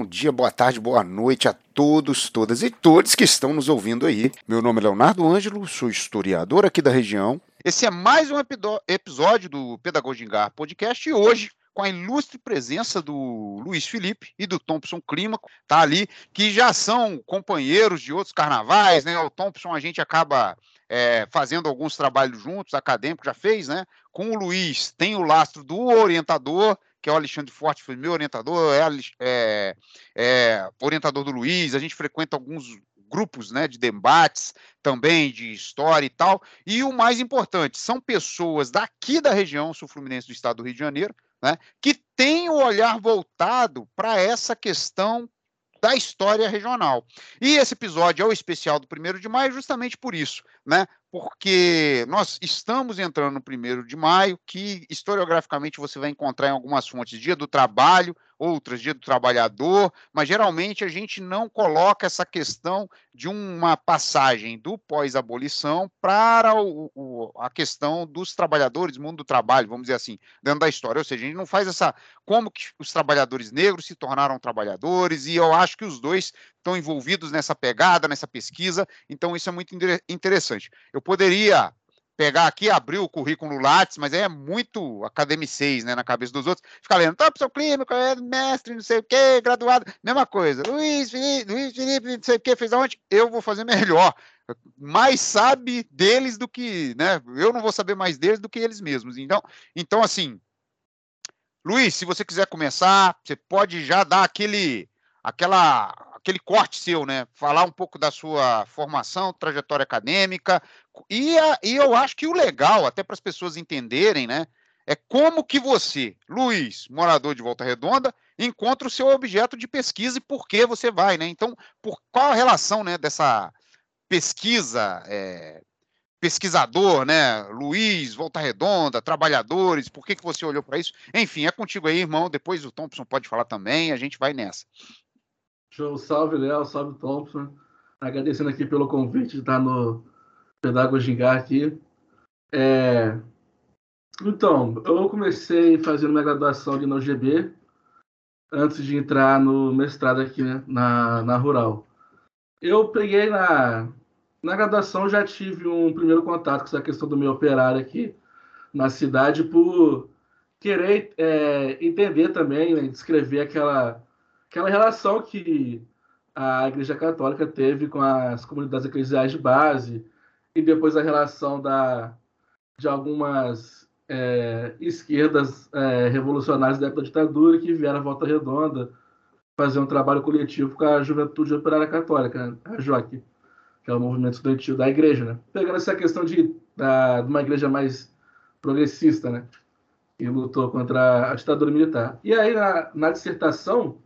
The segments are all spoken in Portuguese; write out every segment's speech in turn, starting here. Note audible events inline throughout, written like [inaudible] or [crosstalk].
bom dia, boa tarde, boa noite a todos, todas e todos que estão nos ouvindo aí. Meu nome é Leonardo Ângelo, sou historiador aqui da região. Esse é mais um episódio do Pedagogingar Podcast e hoje com a ilustre presença do Luiz Felipe e do Thompson Clímaco, tá ali, que já são companheiros de outros carnavais, né? O Thompson a gente acaba é, fazendo alguns trabalhos juntos, acadêmico já fez, né? Com o Luiz tem o lastro do orientador, que é o Alexandre Forte, foi meu orientador, é, é, é, orientador do Luiz, a gente frequenta alguns grupos né, de debates também, de história e tal. E o mais importante, são pessoas daqui da região sul-fluminense do estado do Rio de Janeiro, né, que têm o olhar voltado para essa questão da história regional. E esse episódio é o especial do primeiro de maio justamente por isso, né? Porque nós estamos entrando no primeiro de maio, que historiograficamente você vai encontrar em algumas fontes dia do trabalho, outras dia do trabalhador, mas geralmente a gente não coloca essa questão de uma passagem do pós-abolição para o, o, a questão dos trabalhadores, mundo do trabalho, vamos dizer assim, dentro da história. Ou seja, a gente não faz essa como que os trabalhadores negros se tornaram trabalhadores, e eu acho que os dois estão envolvidos nessa pegada, nessa pesquisa, então isso é muito interessante. Eu poderia pegar aqui, abrir o currículo Lattes, mas é muito academicês, né, na cabeça dos outros, ficar lendo, top, clínico, é mestre, não sei o quê, graduado, mesma coisa, Luiz Felipe, Luiz Felipe, não sei o quê, fez aonde? Eu vou fazer melhor, mais sabe deles do que, né, eu não vou saber mais deles do que eles mesmos, então, então assim, Luiz, se você quiser começar, você pode já dar aquele, aquela aquele corte seu, né? Falar um pouco da sua formação, trajetória acadêmica. E, a, e eu acho que o legal, até para as pessoas entenderem, né? É como que você, Luiz, morador de Volta Redonda, encontra o seu objeto de pesquisa e por que você vai, né? Então, por qual a relação, né, dessa pesquisa, é, pesquisador, né, Luiz, Volta Redonda, trabalhadores, por que, que você olhou para isso? Enfim, é contigo aí, irmão. Depois o Thompson pode falar também, a gente vai nessa. Show, salve Léo, salve Thompson. Agradecendo aqui pelo convite de estar no Pedagogingar aqui. É... Então, eu comecei fazendo minha graduação ali na UGB, antes de entrar no mestrado aqui né, na, na Rural. Eu peguei na, na graduação, já tive um primeiro contato com essa questão do meu operário aqui na cidade, por querer é, entender também, né, descrever aquela aquela relação que a Igreja Católica teve com as comunidades eclesiais de base e depois a relação da, de algumas é, esquerdas é, revolucionárias da época da ditadura que vieram à Volta Redonda fazer um trabalho coletivo com a Juventude Operária Católica, a JOC, que é o movimento estudantil da igreja, né? Pegando essa questão de, da, de uma igreja mais progressista, né? E lutou contra a ditadura militar. E aí, na, na dissertação,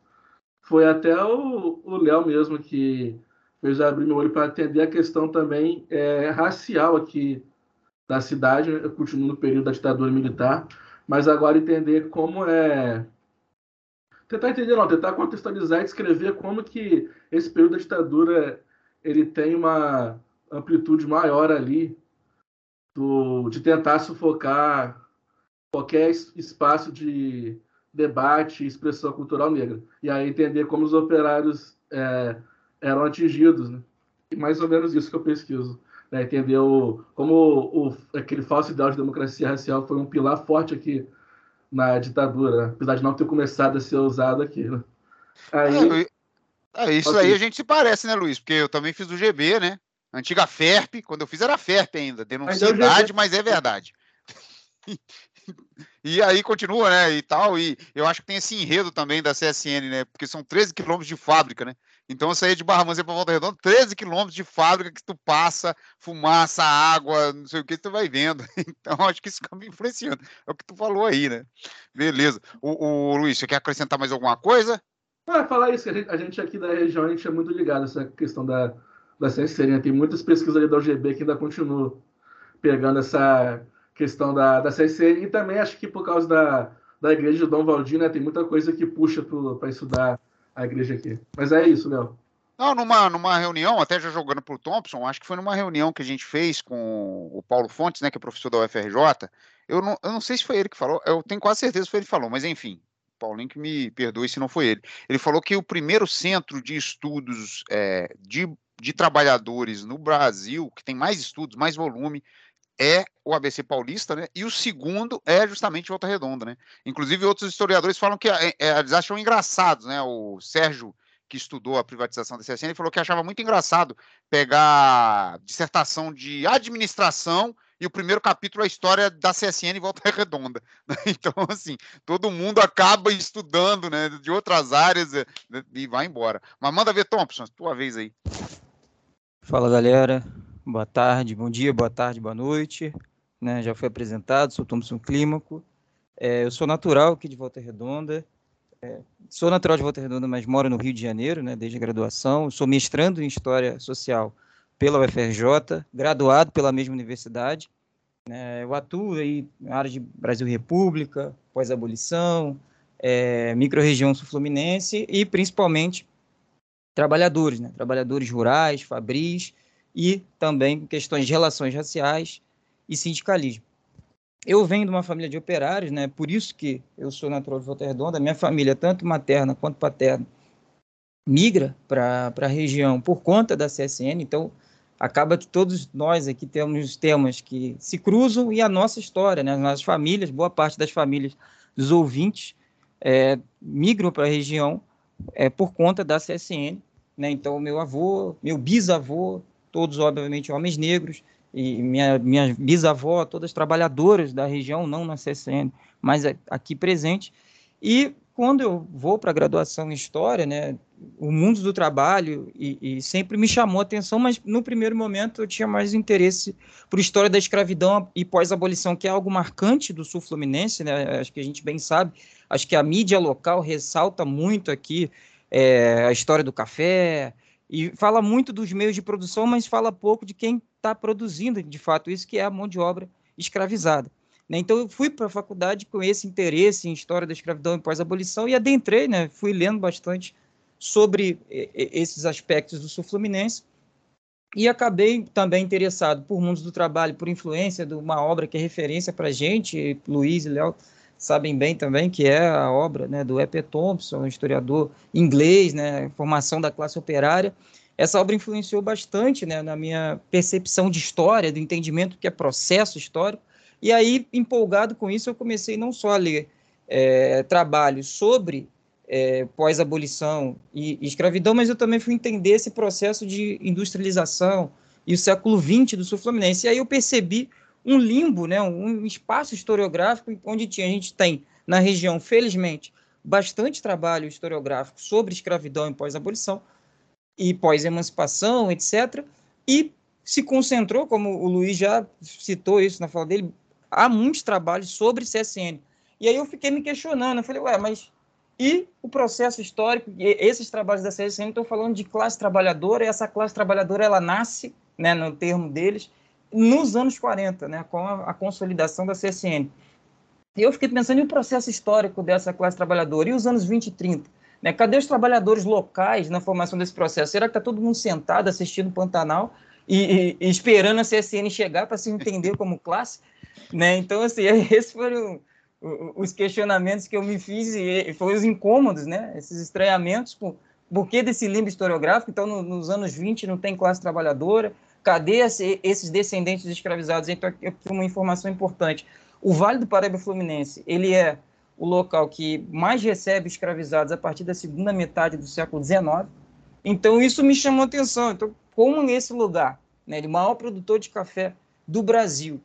foi até o Léo mesmo que fez abrir meu olho para atender a questão também é, racial aqui da cidade. Eu continuo no período da ditadura militar, mas agora entender como é. Tentar entender, não, tentar contextualizar e descrever como que esse período da ditadura ele tem uma amplitude maior ali do, de tentar sufocar qualquer espaço de debate e expressão cultural negra. E aí entender como os operários é, eram atingidos. Né? E mais ou menos isso que eu pesquiso. Né? Entender o, como o, o, aquele falso ideal de democracia racial foi um pilar forte aqui na ditadura, né? apesar de não ter começado a ser usado aqui. Né? Aí, é, é, isso aí a gente se parece, né, Luiz? Porque eu também fiz o GB, né? Antiga FERP, quando eu fiz era FERP ainda, denuncia idade, mas é verdade. [laughs] E aí continua, né? E tal. E eu acho que tem esse enredo também da CSN, né? Porque são 13 quilômetros de fábrica, né? Então eu saí de Barra Mansa para Volta Redonda, 13 quilômetros de fábrica que tu passa, fumaça, água, não sei o que, tu vai vendo. [laughs] Então acho que isso acaba influenciando. É o que tu falou aí, né? Beleza. O, o Luiz, você quer acrescentar mais alguma coisa? Ah, falar isso, a gente, a gente, aqui da região, a gente é muito ligado essa questão da, da CSN. Né? Tem muitas pesquisas ali da UGB que ainda continuam pegando essa questão da, da CSN e também acho que por causa da, da igreja de Dom Valdir, né, tem muita coisa que puxa para estudar a igreja aqui. Mas é isso, Léo. Não, numa, numa reunião, até já jogando para o Thompson, acho que foi numa reunião que a gente fez com o Paulo Fontes, né, que é professor da UFRJ. Eu não, eu não sei se foi ele que falou, eu tenho quase certeza que foi ele que falou, mas enfim, Paulinho que me perdoe se não foi ele. Ele falou que o primeiro centro de estudos é, de, de trabalhadores no Brasil, que tem mais estudos, mais volume, é o ABC Paulista, né? E o segundo é justamente Volta Redonda, né? Inclusive, outros historiadores falam que é, é, eles acham engraçados, né? O Sérgio, que estudou a privatização da CSN, falou que achava muito engraçado pegar dissertação de administração e o primeiro capítulo é a história da CSN Volta [laughs] Redonda. Né? [laughs] Então, assim, todo mundo acaba estudando né, de outras áreas né, e vai embora. Mas manda ver, Thompson, tua vez aí. Fala, galera. Boa tarde, bom dia, boa tarde, boa noite. Né, já foi apresentado, sou Thompson Clímaco. É, eu sou natural aqui de Volta Redonda. É, sou natural de Volta Redonda, mas moro no Rio de Janeiro, né, desde a graduação. Sou mestrando em História Social pela UFRJ, graduado pela mesma universidade. É, eu atuo aí na área de Brasil República, pós-abolição, é, micro-região sul-fluminense e principalmente trabalhadores, né? trabalhadores rurais, fabris e também questões de relações raciais e sindicalismo. Eu venho de uma família de operários, né? por isso que eu sou natural de Volta Redonda, minha família, tanto materna quanto paterna, migra para a região por conta da CSN, então acaba que todos nós aqui temos temas que se cruzam e a nossa história, né? As nossas famílias, boa parte das famílias dos ouvintes é, migram para a região é, por conta da CSN, né? Então, meu avô, meu bisavô, todos obviamente homens negros, e minha, minha bisavó, todas trabalhadoras da região, não na CSN, mas aqui presente. E quando eu vou para a graduação em História, né, o mundo do trabalho e, e, sempre me chamou a atenção, mas no primeiro momento eu tinha mais interesse por história da escravidão e pós-abolição, que é algo marcante do sul fluminense, né? Acho que a gente bem sabe. Acho que a mídia local ressalta muito aqui é, a história do café e fala muito dos meios de produção, mas fala pouco de quem está produzindo de fato isso, que é a mão de obra escravizada. Né? Então, eu fui para a faculdade com esse interesse em história da escravidão e pós-abolição e adentrei, né? fui lendo bastante sobre esses aspectos do sul fluminense e acabei também interessado por mundos do trabalho, por influência de uma obra que é referência para a gente, Luiz e Léo sabem bem também, que é a obra né, do E.P. Thompson, um historiador inglês, né, formação da classe operária. Essa obra influenciou bastante né, na minha percepção de história, do entendimento que é processo histórico, e aí, empolgado com isso, eu comecei não só a ler é, trabalhos sobre é, pós-abolição e, e, escravidão, mas eu também fui entender esse processo de industrialização e o século XX do sul fluminense. E aí eu percebi um limbo, né, um espaço historiográfico onde tinha, a gente tem na região, felizmente, bastante trabalho historiográfico sobre escravidão e pós-abolição e pós-emancipação, etc. E se concentrou, como o Luiz já citou isso na fala dele, há muitos trabalhos sobre CSN. E aí eu fiquei me questionando, eu falei, ué, mas e o processo histórico, esses trabalhos da CSN estão falando de classe trabalhadora, e essa classe trabalhadora ela nasce, né, no termo deles, nos anos 40, né, com a, a consolidação da CSN. E eu fiquei pensando, e o processo histórico dessa classe trabalhadora? E os anos 20 e 30? Né? Cadê os trabalhadores locais na formação desse processo? Será que está todo mundo sentado assistindo Pantanal e, e, e esperando a CSN chegar para se entender como classe? Né? Então, assim, [laughs] esses foram os questionamentos que eu me fiz e foram os incômodos, né? Esses estranhamentos, por, por que desse limbo historiográfico? Então, no, nos anos 20 não tem classe trabalhadora, cadê esse, esses descendentes escravizados? Então, aqui uma informação importante. O Vale do Paraíba Fluminense, ele é o local que mais recebe escravizados a partir da segunda metade do século XIX. Então, isso me chamou a atenção. Então, como nesse lugar, né, de maior produtor de café do Brasil,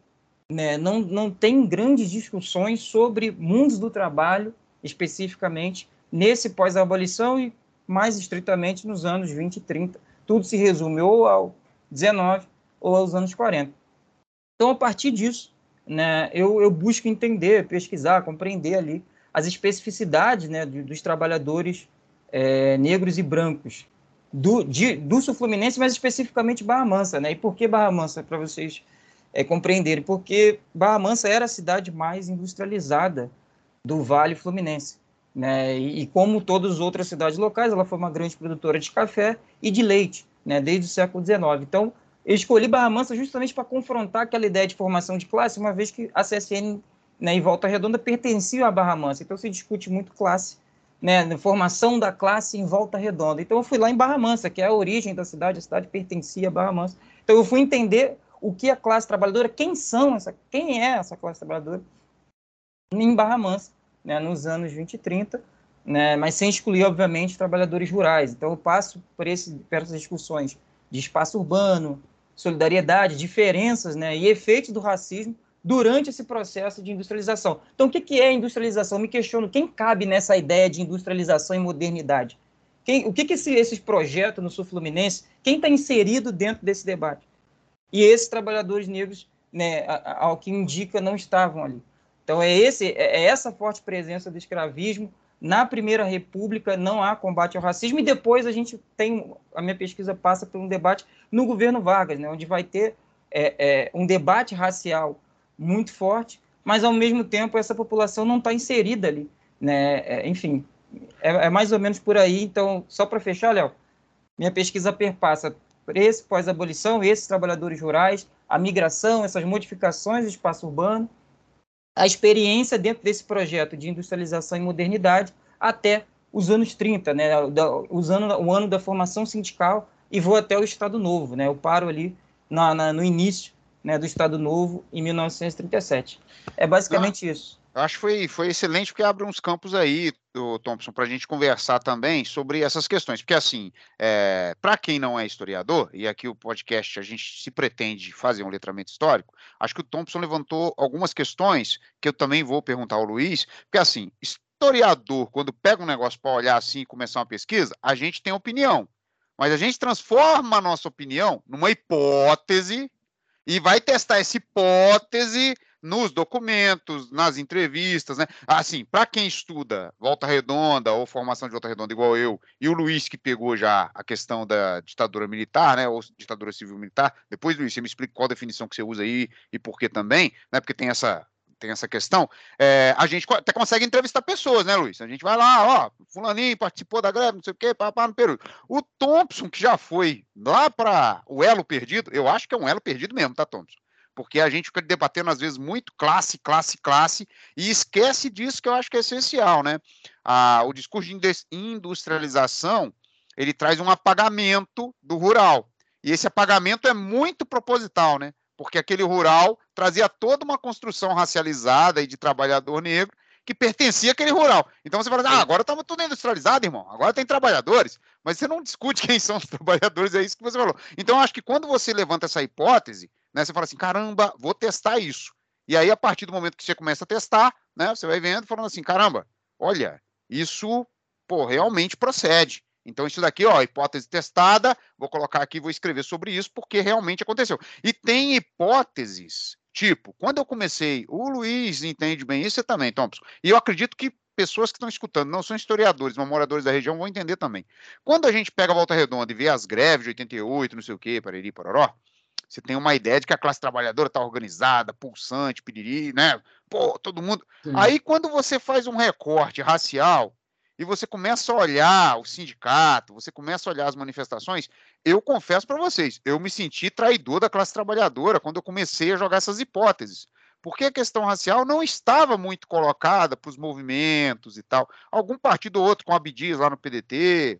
né, não, não tem grandes discussões sobre mundos do trabalho, especificamente, nesse pós-abolição e mais estritamente nos anos 20 e 30. Tudo se resume ou ao 19 ou aos anos 40. Então, a partir disso, né, eu, eu busco entender, pesquisar, compreender ali as especificidades né, dos trabalhadores é, negros e brancos do, de, do sul fluminense, mas especificamente Barra Mansa. Né? E por que Barra Mansa, para vocês é, compreenderem, porque Barra Mansa era a cidade mais industrializada do Vale Fluminense. Né? E, e, como todas as outras cidades locais, ela foi uma grande produtora de café e de leite, né? desde o século XIX. Então, eu escolhi Barra Mansa justamente para confrontar aquela ideia de formação de classe, uma vez que a CSN né, e Volta Redonda pertenciam à Barra Mansa. Então se discute muito classe, né, formação da classe em Volta Redonda. Então eu fui lá em Barra Mansa, que é a origem da cidade, a cidade pertencia à Barra Mansa. Então eu fui entender o que a classe trabalhadora, quem são essa, quem é essa classe trabalhadora em Barra Mansa, né, nos anos 20 e 30, né, mas sem excluir, obviamente, trabalhadores rurais. Então eu passo por, esse, por essas discussões de espaço urbano, solidariedade, diferenças né, e efeitos do racismo durante esse processo de industrialização. Então, o que, é industrialização? Eu me questiono, quem cabe nessa ideia de industrialização e modernidade? Quem, o que, que esse, esses projetos no Sul Fluminense, quem está inserido dentro desse debate? E esses trabalhadores negros, né, ao que indica, não estavam ali. Então, é, esse, é, é essa forte presença do escravismo. Na Primeira República não há combate ao racismo, e depois a gente tem, a minha pesquisa passa por um debate no governo Vargas, né, onde vai ter é, é, um debate racial muito forte, mas ao mesmo tempo essa população não está inserida ali. Né? É, enfim, é, é, mais ou menos por aí. Então, só para fechar, Léo, minha pesquisa perpassa esse pós-abolição, esses trabalhadores rurais, a migração, essas modificações do espaço urbano, a experiência dentro desse projeto de industrialização e modernidade até os anos 30, né, usando o ano da formação sindical e vou até o Estado Novo, né, eu paro ali na, na, no início né, do Estado Novo em 1937. É basicamente ah. isso. Eu acho que foi, foi excelente porque abre uns campos aí, Thompson, para a gente conversar também sobre essas questões. Porque, assim, é, para quem não é historiador, e aqui o podcast a gente se pretende fazer um letramento histórico, acho que o Thompson levantou algumas questões que eu também vou perguntar ao Luiz, porque, assim, historiador, quando pega um negócio para olhar assim e começar uma pesquisa, a gente tem opinião. Mas a gente transforma a nossa opinião numa hipótese e vai testar essa hipótese nos documentos, nas entrevistas, né? Assim, para quem estuda Volta Redonda ou formação de Volta Redonda igual eu, e o Luiz que pegou já a questão da ditadura militar, né, ou ditadura civil militar, depois Luiz, você me explica qual a definição que você usa aí e por que também, né? Porque tem essa tem essa questão, é, a gente até consegue entrevistar pessoas, né, Luiz? A gente vai lá, ó, fulaninho participou da greve, não sei o quê, papá no Peru. O Thompson, que já foi lá para o elo perdido, eu acho que é um elo perdido mesmo, tá, Thompson? porque a gente fica debatendo às vezes muito classe, classe, classe, e esquece disso que eu acho que é essencial, né? Ah, o discurso de industrialização, ele traz um apagamento do rural, e esse apagamento é muito proposital, né? Porque aquele rural trazia toda uma construção racializada e de trabalhador negro que pertencia àquele rural. Então você fala, assim, ah, agora estamos tudo industrializado, irmão, agora tem trabalhadores, mas você não discute [laughs] quem são os trabalhadores, é isso que você falou. Então acho que quando você levanta essa hipótese, né? Você fala assim, caramba, vou testar isso. E aí, a partir do momento que você começa a testar, né? Você vai vendo, falando assim, caramba, olha, isso, pô, realmente procede. Então, isso daqui, ó, hipótese testada, vou colocar aqui, vou escrever sobre isso, porque realmente aconteceu. E tem hipóteses, tipo, quando eu comecei, o Luiz entende bem isso, você também, Thompson. E eu acredito que pessoas que estão escutando, não são historiadores, mas moradores da região vão entender também. Quando a gente pega a Volta Redonda e vê as greves de 88, não sei o quê, pariri, pororó, você tem uma ideia de que a classe trabalhadora está organizada, pulsante, piriri, né? Pô, todo mundo. Sim. Aí, quando você faz um recorte racial e você começa a olhar o sindicato, você começa a olhar as manifestações, eu confesso para vocês, eu me senti traidor da classe trabalhadora quando eu comecei a jogar essas hipóteses. Porque a questão racial não estava muito colocada para os movimentos e tal. Algum partido ou outro, com Abdias lá no PDT,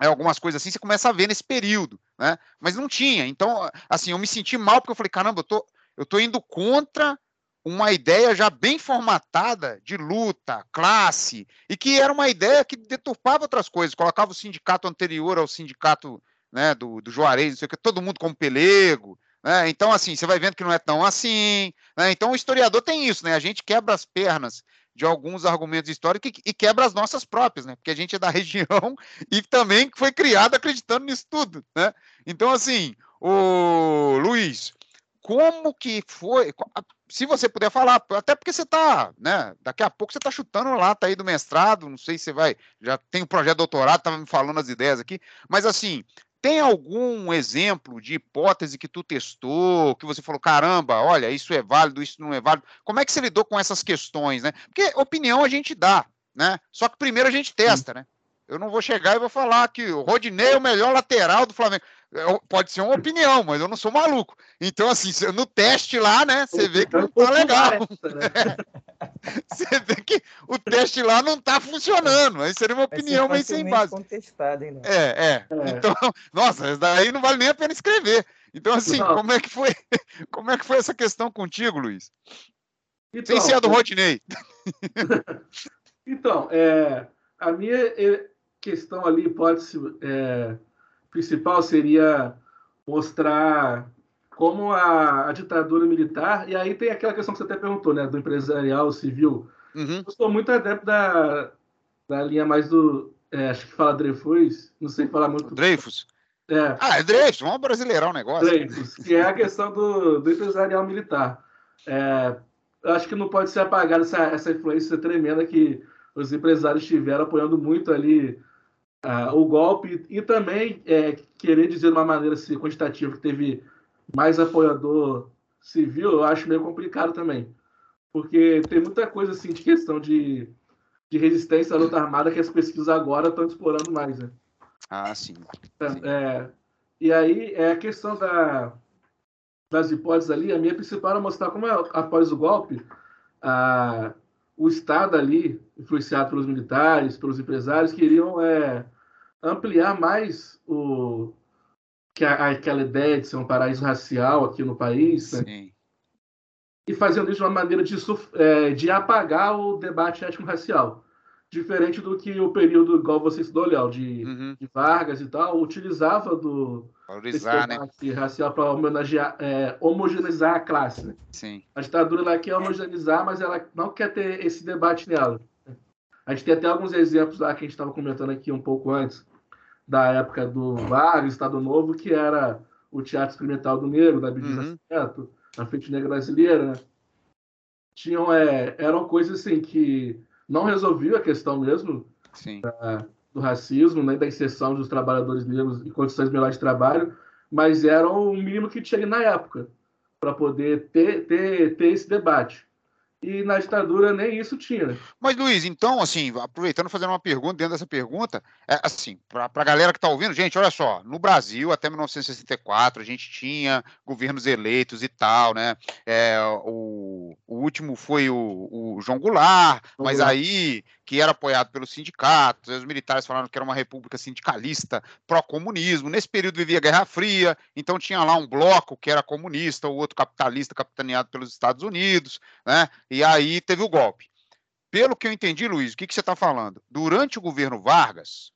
é, algumas coisas assim, você começa a ver nesse período, né? Mas não tinha. Então, assim, eu me senti mal porque eu falei, caramba, eu tô, eu tô indo contra uma ideia já bem formatada de luta, classe, e que era uma ideia que deturpava outras coisas, colocava o sindicato anterior ao sindicato né, do, do Juarez, não sei o que, todo mundo como pelego, né? Então, assim, você vai vendo que não é tão assim. Né? Então, o historiador tem isso, né? A gente quebra as pernas de alguns argumentos históricos e, quebra as nossas próprias, né? Porque a gente é da [laughs] região e também foi criado acreditando nisso tudo, né? Então, assim, o Luiz, como que foi? Se você puder falar, até porque você está, né? Daqui a pouco você está chutando lá, tá aí do mestrado, não sei se você vai, já tem o um projeto de doutorado, estava me falando as ideias aqui, mas assim, tem algum exemplo de hipótese que tu testou, que você falou, caramba, olha, isso é válido, isso não é válido? Como é que você lidou com essas questões, né? Porque opinião a gente dá, né? Só que primeiro a gente testa, né? Eu não vou chegar e vou falar que o Rodinei é o melhor lateral do Flamengo. Pode ser uma opinião, mas eu não sou maluco. Então, assim, no teste lá, né, você vê que não tá legal. Essa, né? você vê que o teste lá não está funcionando. Aí seria uma opinião meio sem base. Hein, é, é, é. Então, [laughs] nossa, daí não vale nem a pena escrever. Então, assim, como é que foi? [laughs] Como é que foi essa questão contigo, Luiz? Então, Sem ser a do Rodney. [laughs] então, é, a minha é, questão ali, hipótese é, principal seria mostrar como a, a, ditadura militar, e aí tem aquela questão que você até perguntou, né, do empresarial civil. Uhum. Eu sou muito adepto da, da linha mais do, é, acho que fala Dreyfus, não sei falar muito. Dreyfus? É. Ah, é Dreyfus, vamos brasileirar o negócio. Dreyfus, que é a questão do, do empresarial militar. É, eu acho que não pode ser apagada essa, essa influência tremenda que os empresários tiveram apoiando muito ali uh, o golpe e também é, querer dizer de uma maneira assim, quantitativa que teve mais apoiador civil, eu acho meio complicado também. Porque tem muita coisa assim de questão de, de resistência à luta armada que as pesquisas agora estão explorando mais. Né? Ah, sim. sim. É, e aí é a questão da, das hipóteses ali, a minha principal era mostrar como após o golpe, a, o Estado ali, influenciado pelos militares, pelos empresários, queriam é, ampliar mais o, que a, aquela ideia de ser um paraíso racial aqui no país, né? e fazendo isso de uma maneira de, é, de apagar o debate étnico-racial diferente do que o período, igual você estudou, Léo, de, uhum. de, Vargas e tal, utilizava do Valorizar, né? racial para homenagear, é, homogeneizar a classe. Né? Sim. A ditadura ela quer homogeneizar, mas ela não quer ter esse debate nela. A gente tem até alguns exemplos lá que a gente estava comentando aqui um pouco antes, da época do Vargas, Estado Novo, que era o Teatro Experimental do Negro, da Bíblia uhum. Nascimento, a Frente Negra Brasileira, né? Tinham, é, eram coisas assim que não resolveu a questão mesmo da, do racismo, nem né, da inserção dos trabalhadores negros em condições melhores de trabalho, mas era o mínimo que tinha na época para poder ter, ter, ter esse debate e na ditadura nem isso tinha. Mas, Luiz, então, assim, aproveitando fazendo uma pergunta, dentro dessa pergunta, é, assim, para a galera que está ouvindo, gente, olha só, no Brasil, até 1964, a gente tinha governos eleitos e tal, né? É, o, o último foi o, o João Goulart, João mas Goulart. aí que era apoiado pelos sindicatos, os militares falaram que era uma república sindicalista, pró-comunismo. Nesse período vivia a Guerra Fria, então tinha lá um bloco que era comunista, o outro capitalista, capitaneado pelos Estados Unidos, né? E aí teve o golpe. Pelo que eu entendi, Luiz, o que, que você está falando? Durante o governo Vargas,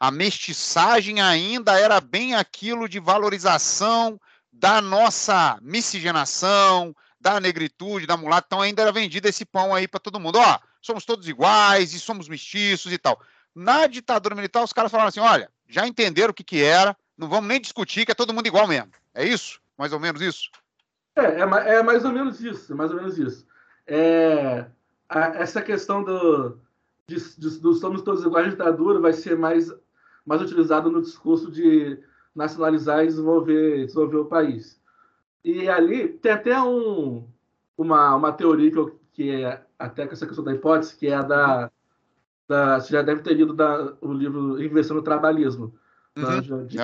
a mestiçagem ainda era bem aquilo de valorização da nossa miscigenação, da negritude, da mulata, então ainda era vendido esse pão aí para todo mundo. Ó, somos todos iguais e somos mestiços e tal. Na ditadura militar, os caras falaram assim: olha, já entenderam o que, que era, não vamos nem discutir, que é todo mundo igual mesmo. É isso? Mais ou menos isso? É, é, é mais ou menos isso, é mais ou menos isso. É, a, essa questão do, de, de, do somos todos iguais à ditadura vai ser mais, mais utilizado no discurso de nacionalizar e desenvolver, desenvolver o país. E ali tem até um, uma, uma teoria que, eu, que é até com essa questão da hipótese, que é a da. da você já deve ter lido da, o livro Inversão no Trabalhismo, uhum. de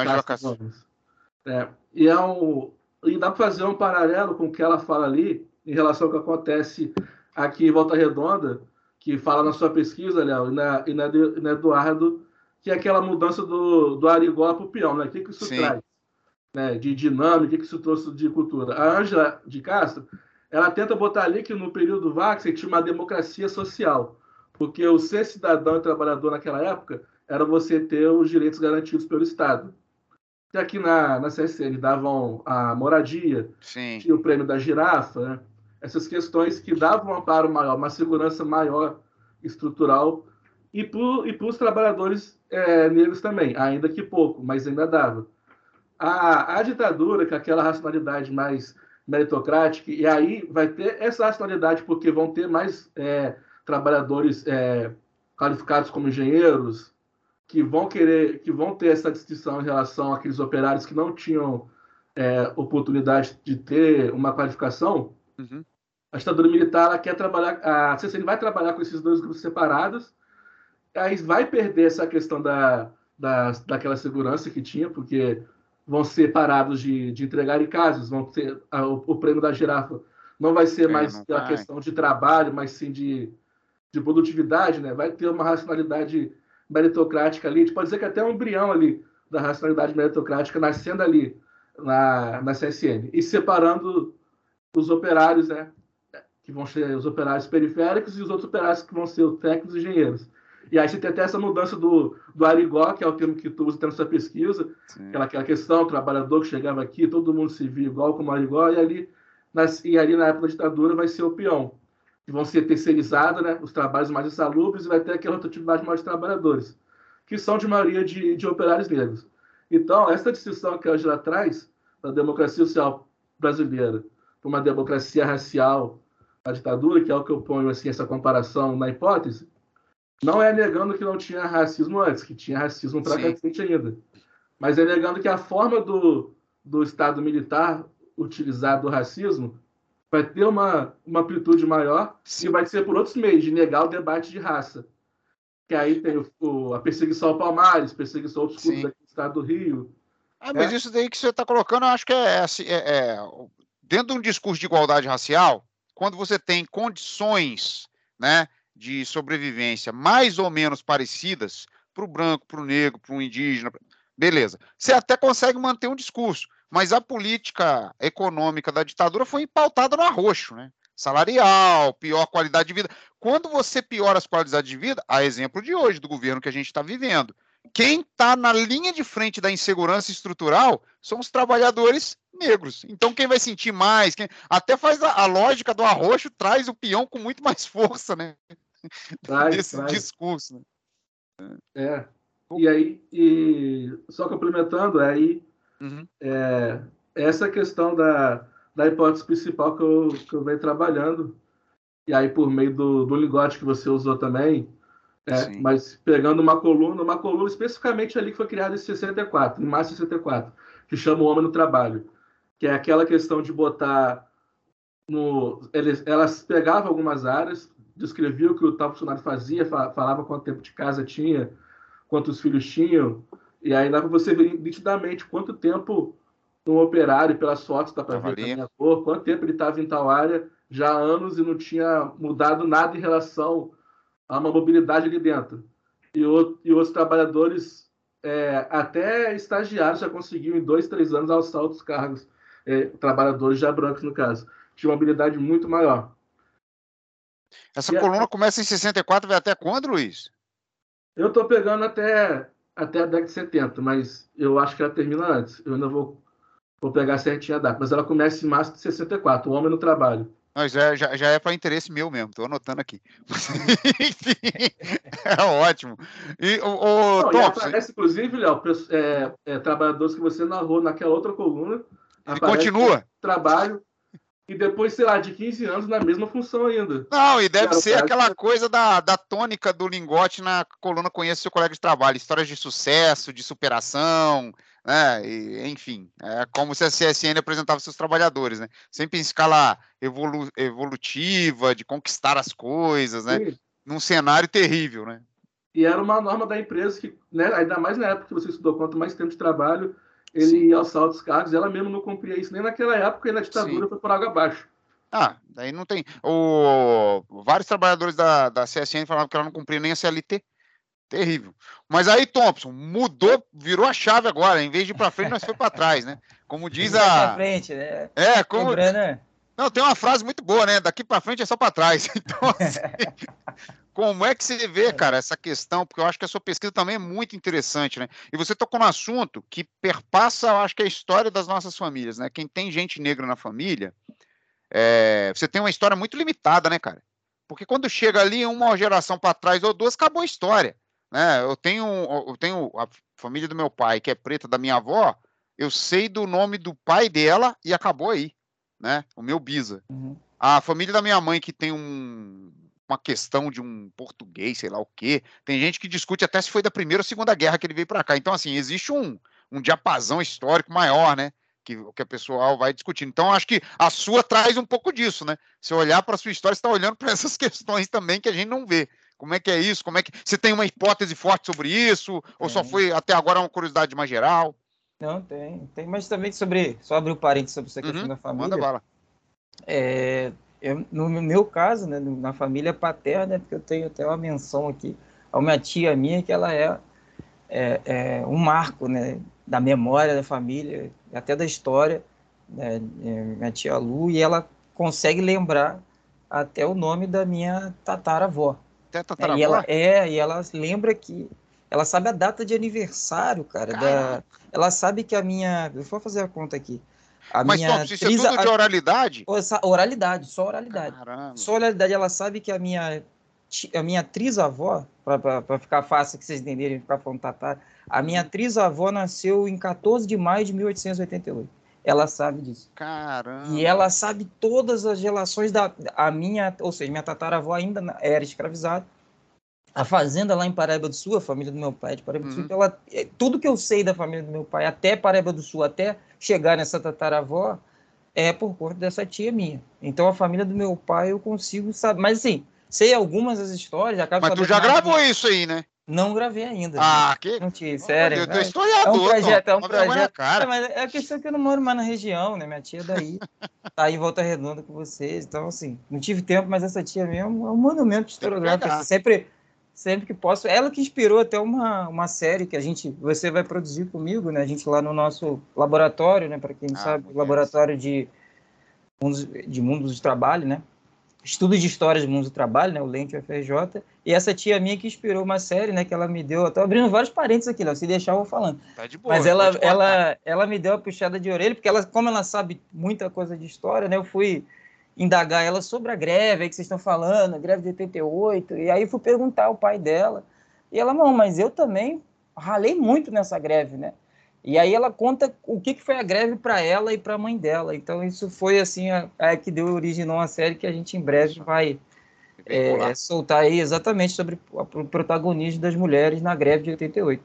é, e, é um, e dá para fazer um paralelo com o que ela fala ali, em relação ao que acontece aqui em Volta Redonda, que fala na sua pesquisa, Léo, e na, e na, na Eduardo, que é aquela mudança do, do Arigó para o peão, né? O que, que isso Sim. traz? né, de dinâmica que isso trouxe de cultura. A Ângela de Castro, ela tenta botar ali que no período Wagner tinha uma democracia social, porque o ser cidadão e trabalhador naquela época era você ter os direitos garantidos pelo Estado. E aqui na, na CSN davam a moradia, Sim. tinha o prêmio da girafa, né? essas questões que davam um amparo maior, uma segurança maior estrutural e para os trabalhadores é, negros também, ainda que pouco, mas ainda dava a, a ditadura, com aquela racionalidade mais meritocrática, e aí vai ter essa racionalidade porque vão ter mais é, trabalhadores é, qualificados como engenheiros, que vão querer, que vão ter essa distinção em relação àqueles operários que não tinham é, oportunidade de ter uma qualificação. Uhum. A ditadura militar ela quer trabalhar, a CCN vai trabalhar com esses dois grupos separados, aí vai perder essa questão da, da, daquela segurança que tinha, porque vão ser parados de, de entregar em casas, vão ter a, o, o, prêmio da girafa Não vai ser é, mais a questão de trabalho, mas sim de, de produtividade, né? Vai ter uma racionalidade meritocrática ali. A gente pode dizer que até um embrião ali da racionalidade meritocrática nascendo ali na, na CSN e separando os operários, né? Que vão ser os operários periféricos e os outros operários que vão ser os técnicos e engenheiros. E aí você tem até essa mudança do, do Arigó, que é o termo que tu usa na sua pesquisa, aquela, aquela questão, o trabalhador que chegava aqui, todo mundo se via igual como Arigó, e ali, nas, e ali na época da ditadura vai ser o peão, que vão ser terceirizados, né, os trabalhos mais insalubres, e vai ter aquela rotatividade mais de trabalhadores, que são de maioria de, de operários negros. Então, essa distinção que a Angela traz da democracia social brasileira para uma democracia racial a ditadura, que é o que eu ponho assim, essa comparação na hipótese, não é negando que não tinha racismo antes, que tinha racismo para frente ainda. Mas é negando que a forma do, do Estado militar utilizar do racismo vai ter uma, uma amplitude maior Sim. e vai ser por outros meios, de negar o debate de raça. Que aí tem o, o, a perseguição ao Palmares, perseguição a outros clubes aqui do Estado do Rio. Ah, mas é. isso daí que você está colocando, eu acho que é, assim, é, é, dentro de um discurso de igualdade racial, quando você tem condições, né, de sobrevivência mais ou menos parecidas para o branco, para o negro, para o indígena, beleza. Você até consegue manter um discurso, mas a política econômica da ditadura foi pautada no arroxo, né? Salarial, pior qualidade de vida. Quando você piora as qualidades de vida, a exemplo de hoje, do governo que a gente está vivendo, quem está na linha de frente da insegurança estrutural são os trabalhadores negros. Então, quem vai sentir mais, quem... até faz a, a, lógica do arroxo, traz o peão com muito mais força, né? [laughs] Traz, Desse traz. discurso. Né? É. E aí, e só complementando, aí uhum. é, essa questão da, da hipótese principal que eu, que eu venho trabalhando, e aí por meio do, do lingote que você usou também, é, mas pegando uma coluna, uma coluna especificamente ali que foi criada em 64, em março de 64, que chama o Homem no Trabalho, que é aquela questão de botar no. Eles, elas pegavam algumas áreas, descreviam o que o tal funcionário fazia, falava quanto tempo de casa tinha, quantos filhos tinham, e aí dá para você ver nitidamente quanto tempo um operário, pelas fotos, dá para ver cor, quanto tempo ele estava em tal área já há anos e não tinha mudado nada em relação a uma mobilidade ali dentro. E, o, e os trabalhadores, é, até estagiários, já conseguiam em dois, três anos alçar outros cargos, é, trabalhadores já brancos, no caso. Tinha uma mobilidade muito maior. Essa e coluna a... começa em 64, vai até quando, Luiz? Eu estou pegando até, até a década de 70, mas eu acho que ela termina antes. Eu ainda vou, vou pegar certinho a data. Mas ela começa em março de 64, O Homem no Trabalho. Mas já, já, já é para interesse meu mesmo, estou anotando aqui. [laughs] É ótimo. E, o, o Não, aparece, inclusive, Léo, é, é, trabalhadores que você narrou naquela outra coluna. E continua. Trabalho e depois, sei lá, de 15 anos na mesma função ainda. Não, e deve ser aquela coisa da, da tônica do lingote na coluna Conheça seu colega de trabalho, histórias de sucesso, de superação, né? E, enfim, é como se a CSN apresentava seus trabalhadores, né? Sempre em escala evolu evolutiva, de conquistar as coisas, né? Sim. Num cenário terrível, né? E era uma norma da empresa que, né, ainda mais na época que você estudou, quanto mais tempo de trabalho, ele Sim. ia aos altos cargos, ela mesmo não cumpria isso nem naquela época e na ditadura Sim. foi por água abaixo. Ah, daí não tem. O... Vários trabalhadores da, da CSN falavam que ela não cumpria nem a CLT. Terrível. Mas aí, Thompson, mudou, virou a chave agora. Em vez de ir para frente, nós foi para trás, né? Como diz a. Pra frente, né? É, como. Não, tem uma frase muito boa, né? Daqui para frente é só para trás. [laughs] Então, assim, [laughs] como é que você vê, cara, essa questão? Porque eu acho que a sua pesquisa também é muito interessante, né? E você tocou no assunto que perpassa, eu acho que a história das nossas famílias, né? Quem tem gente negra na família, é... você tem uma história muito limitada, né, cara? Porque quando chega ali uma geração para trás ou duas, acabou a história. Né? Eu tenho, eu tenho a família do meu pai, que é preta da minha avó, eu sei do nome do pai dela e acabou aí, né? O meu bisa. Uhum. A família da minha mãe, que tem um, uma questão de um português, sei lá o quê, tem gente que discute até se foi da Primeira ou Segunda Guerra que ele veio para cá. Então, assim, existe um, um diapasão histórico maior, né? Que, que a pessoal vai discutindo. Então, acho que a sua traz um pouco disso, né? Se olhar para a sua história, você está olhando para [laughs] essas questões também que a gente não vê. Como é que é isso? Como é que você tem uma hipótese forte sobre isso? Ou só foi até agora uma curiosidade mais geral? Não, tem. Tem, mas também sobre. Só abrir o um parênteses sobre essa questão uhum, da família. Manda bala. É, eu, no meu caso, né, na família paterna, porque eu tenho até uma menção aqui a uma tia minha que ela é, é, é um marco né, da memória da família, até da história, né, é, minha tia Lu, e ela consegue lembrar até o nome da minha tataravó. Até tataravó? É, e ela, é, e ela lembra que ela sabe a data de aniversário, cara. Da, ela sabe que a minha. Eu vou fazer a conta aqui. A Mas, minha Tom, isso é tudo de oralidade? Oralidade, só oralidade. Caramba. Só oralidade. Ela sabe que a minha, a minha trisavó, para ficar fácil que vocês entenderem, ficar falando tatar, a minha trisavó nasceu em 14 de maio de 1888. Ela sabe disso. Caramba. E ela sabe todas as relações da a minha, ou seja, minha tataravó ainda era escravizada a fazenda lá em Paraíba do Sul, a família do meu pai é de Paraíba do Sul, uhum. ela, é, tudo que eu sei da família do meu pai, até Paraíba do Sul, até chegar nessa tataravó, é por conta dessa tia minha. Então a família do meu pai eu consigo saber. Mas assim, sei algumas das histórias. Acabo Mas tu já gravou de... isso aí, né? Não gravei ainda. Ah, que? Não tive, sério. Eu tô historiador. É um projeto, é um projeto. Cara. É, mas é a questão que eu não moro mais na região, né? Minha tia é daí [laughs] tá aí em Volta Redonda com vocês. Então, assim, não tive tempo, mas essa tia mesmo é um monumento historiográfico. Sempre sempre que posso. Ela que inspirou até uma, uma série que a gente, você vai produzir comigo, né? A gente lá no nosso laboratório, né? Para quem não ah, sabe, laboratório de mundos, de mundos do trabalho, né? Estudo de histórias do mundo do trabalho, né? O Lente UFRJ. E essa tia minha que inspirou uma série, né? Que ela me deu. Eu tô abrindo vários parênteses aqui, Léo. Se deixar, eu vou falando. Tá de boa. Mas ela, ela, ela me deu a puxada de orelha, porque ela, como ela sabe muita coisa de história, né? Eu fui indagar ela sobre a greve aí que vocês estão falando, a greve de 88, e aí fui perguntar ao pai dela, e ela, não, mas eu também ralei muito nessa greve, né? E aí ela conta o que, que foi a greve para ela e para a mãe dela. Então isso foi assim a, a que deu origem a uma série que a gente em breve vai é, soltar aí exatamente sobre o protagonismo das mulheres na greve de 88.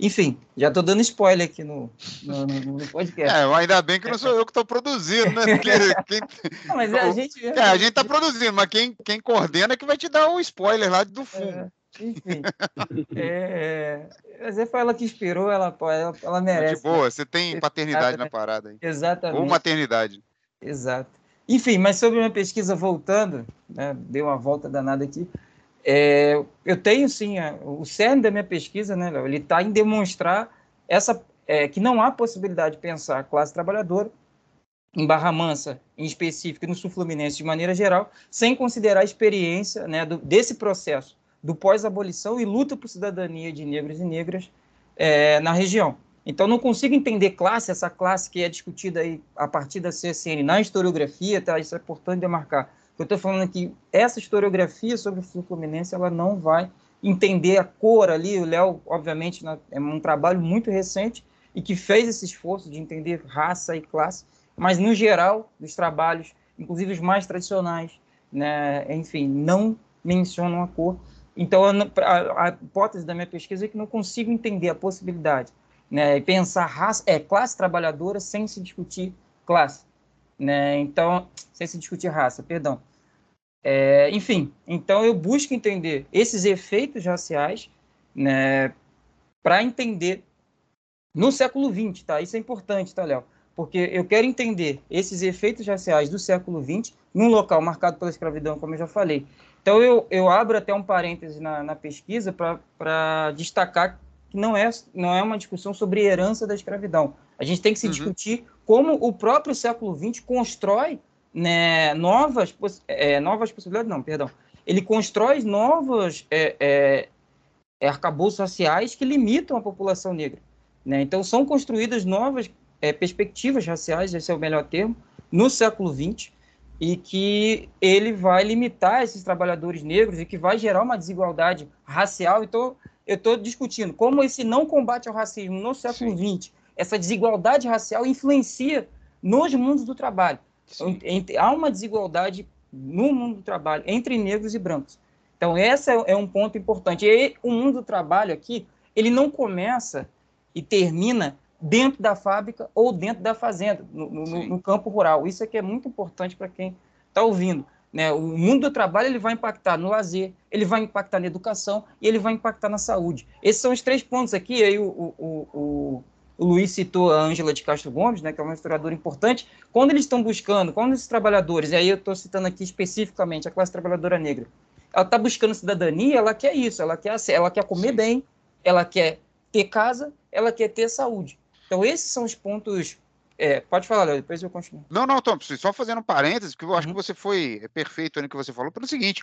Enfim, já estou dando spoiler aqui no, no, no, podcast. É, ainda bem que não sou eu que estou produzindo, né? Porque quem, não, mas é a gente. É, a gente está produzindo, mas quem, quem coordena é que vai te dar o um spoiler lá do fundo. É, enfim. é, mas é, foi ela que inspirou, ela, ela, ela merece. De boa, você tem paternidade na parada. Exatamente. Ou maternidade. Exato. Enfim, mas sobre minha pesquisa voltando, né, deu uma volta danada aqui. É, eu tenho sim, a, o cerne da minha pesquisa, né, Léo, ele está em demonstrar essa, é, que não há possibilidade de pensar a classe trabalhadora em Barra Mansa, em específico, no Sul Fluminense de maneira geral, sem considerar a experiência né, do, desse processo do pós-abolição e luta por cidadania de negros e negras é, na região. Então, não consigo entender classe, essa classe que é discutida aí a partir da CSN na historiografia, tá? isso é importante demarcar, eu estou falando aqui, essa historiografia sobre o Fluminense, ela não vai entender a cor ali. O Léo, obviamente, é um trabalho muito recente e que fez esse esforço de entender raça e classe, mas, no geral, dos trabalhos, inclusive os mais tradicionais, né, enfim, não mencionam a cor. Então, a, a, hipótese da minha pesquisa é que não consigo entender a possibilidade né, pensar raça, é, classe trabalhadora sem se discutir classe. Né? Então, sem se discutir raça, perdão. É, enfim, então eu busco entender esses efeitos raciais, né, para entender no século XX, tá? Isso é importante, tá, Léo? Porque eu quero entender esses efeitos raciais do século XX num local marcado pela escravidão, como eu já falei. Então eu, eu abro até um parêntese na, na pesquisa para destacar que não é, não é uma discussão sobre herança da escravidão. A gente tem que se uhum. discutir como o próprio século XX constrói né, novas, é, novas possibilidades, não, perdão. Ele constrói novos é, é, é, arcabouços raciais que limitam a população negra. Né? Então, são construídas novas é, perspectivas raciais, esse é o melhor termo, no século XX, e que ele vai limitar esses trabalhadores negros e que vai gerar uma desigualdade racial. Então, eu estou discutindo como esse não combate ao racismo no século XX, essa desigualdade racial influencia nos mundos do trabalho. Entre, há uma desigualdade no mundo do trabalho entre negros e brancos. Então, esse é, é um ponto importante. E o mundo do trabalho aqui, ele não começa e termina dentro da fábrica ou dentro da fazenda, no, no, no campo rural. Isso aqui é muito importante para quem está ouvindo. Né? O mundo do trabalho ele vai impactar no lazer, ele vai impactar na educação e ele vai impactar na saúde. Esses são os três pontos aqui. Aí o, o, o, o Luiz citou a Ângela de Castro Gomes, né, que é uma historiadora importante, quando eles estão buscando, quando esses trabalhadores, e aí eu estou citando aqui especificamente a classe trabalhadora negra, ela está buscando cidadania, ela quer isso, ela quer, ela quer comer bem, ela quer ter casa, ela quer ter saúde. Então, esses são os pontos. É, pode falar, Léo, depois eu continuo. Não, não, Tom, só fazendo um parênteses, porque eu acho uhum. que você foi perfeito no que você falou, pelo seguinte: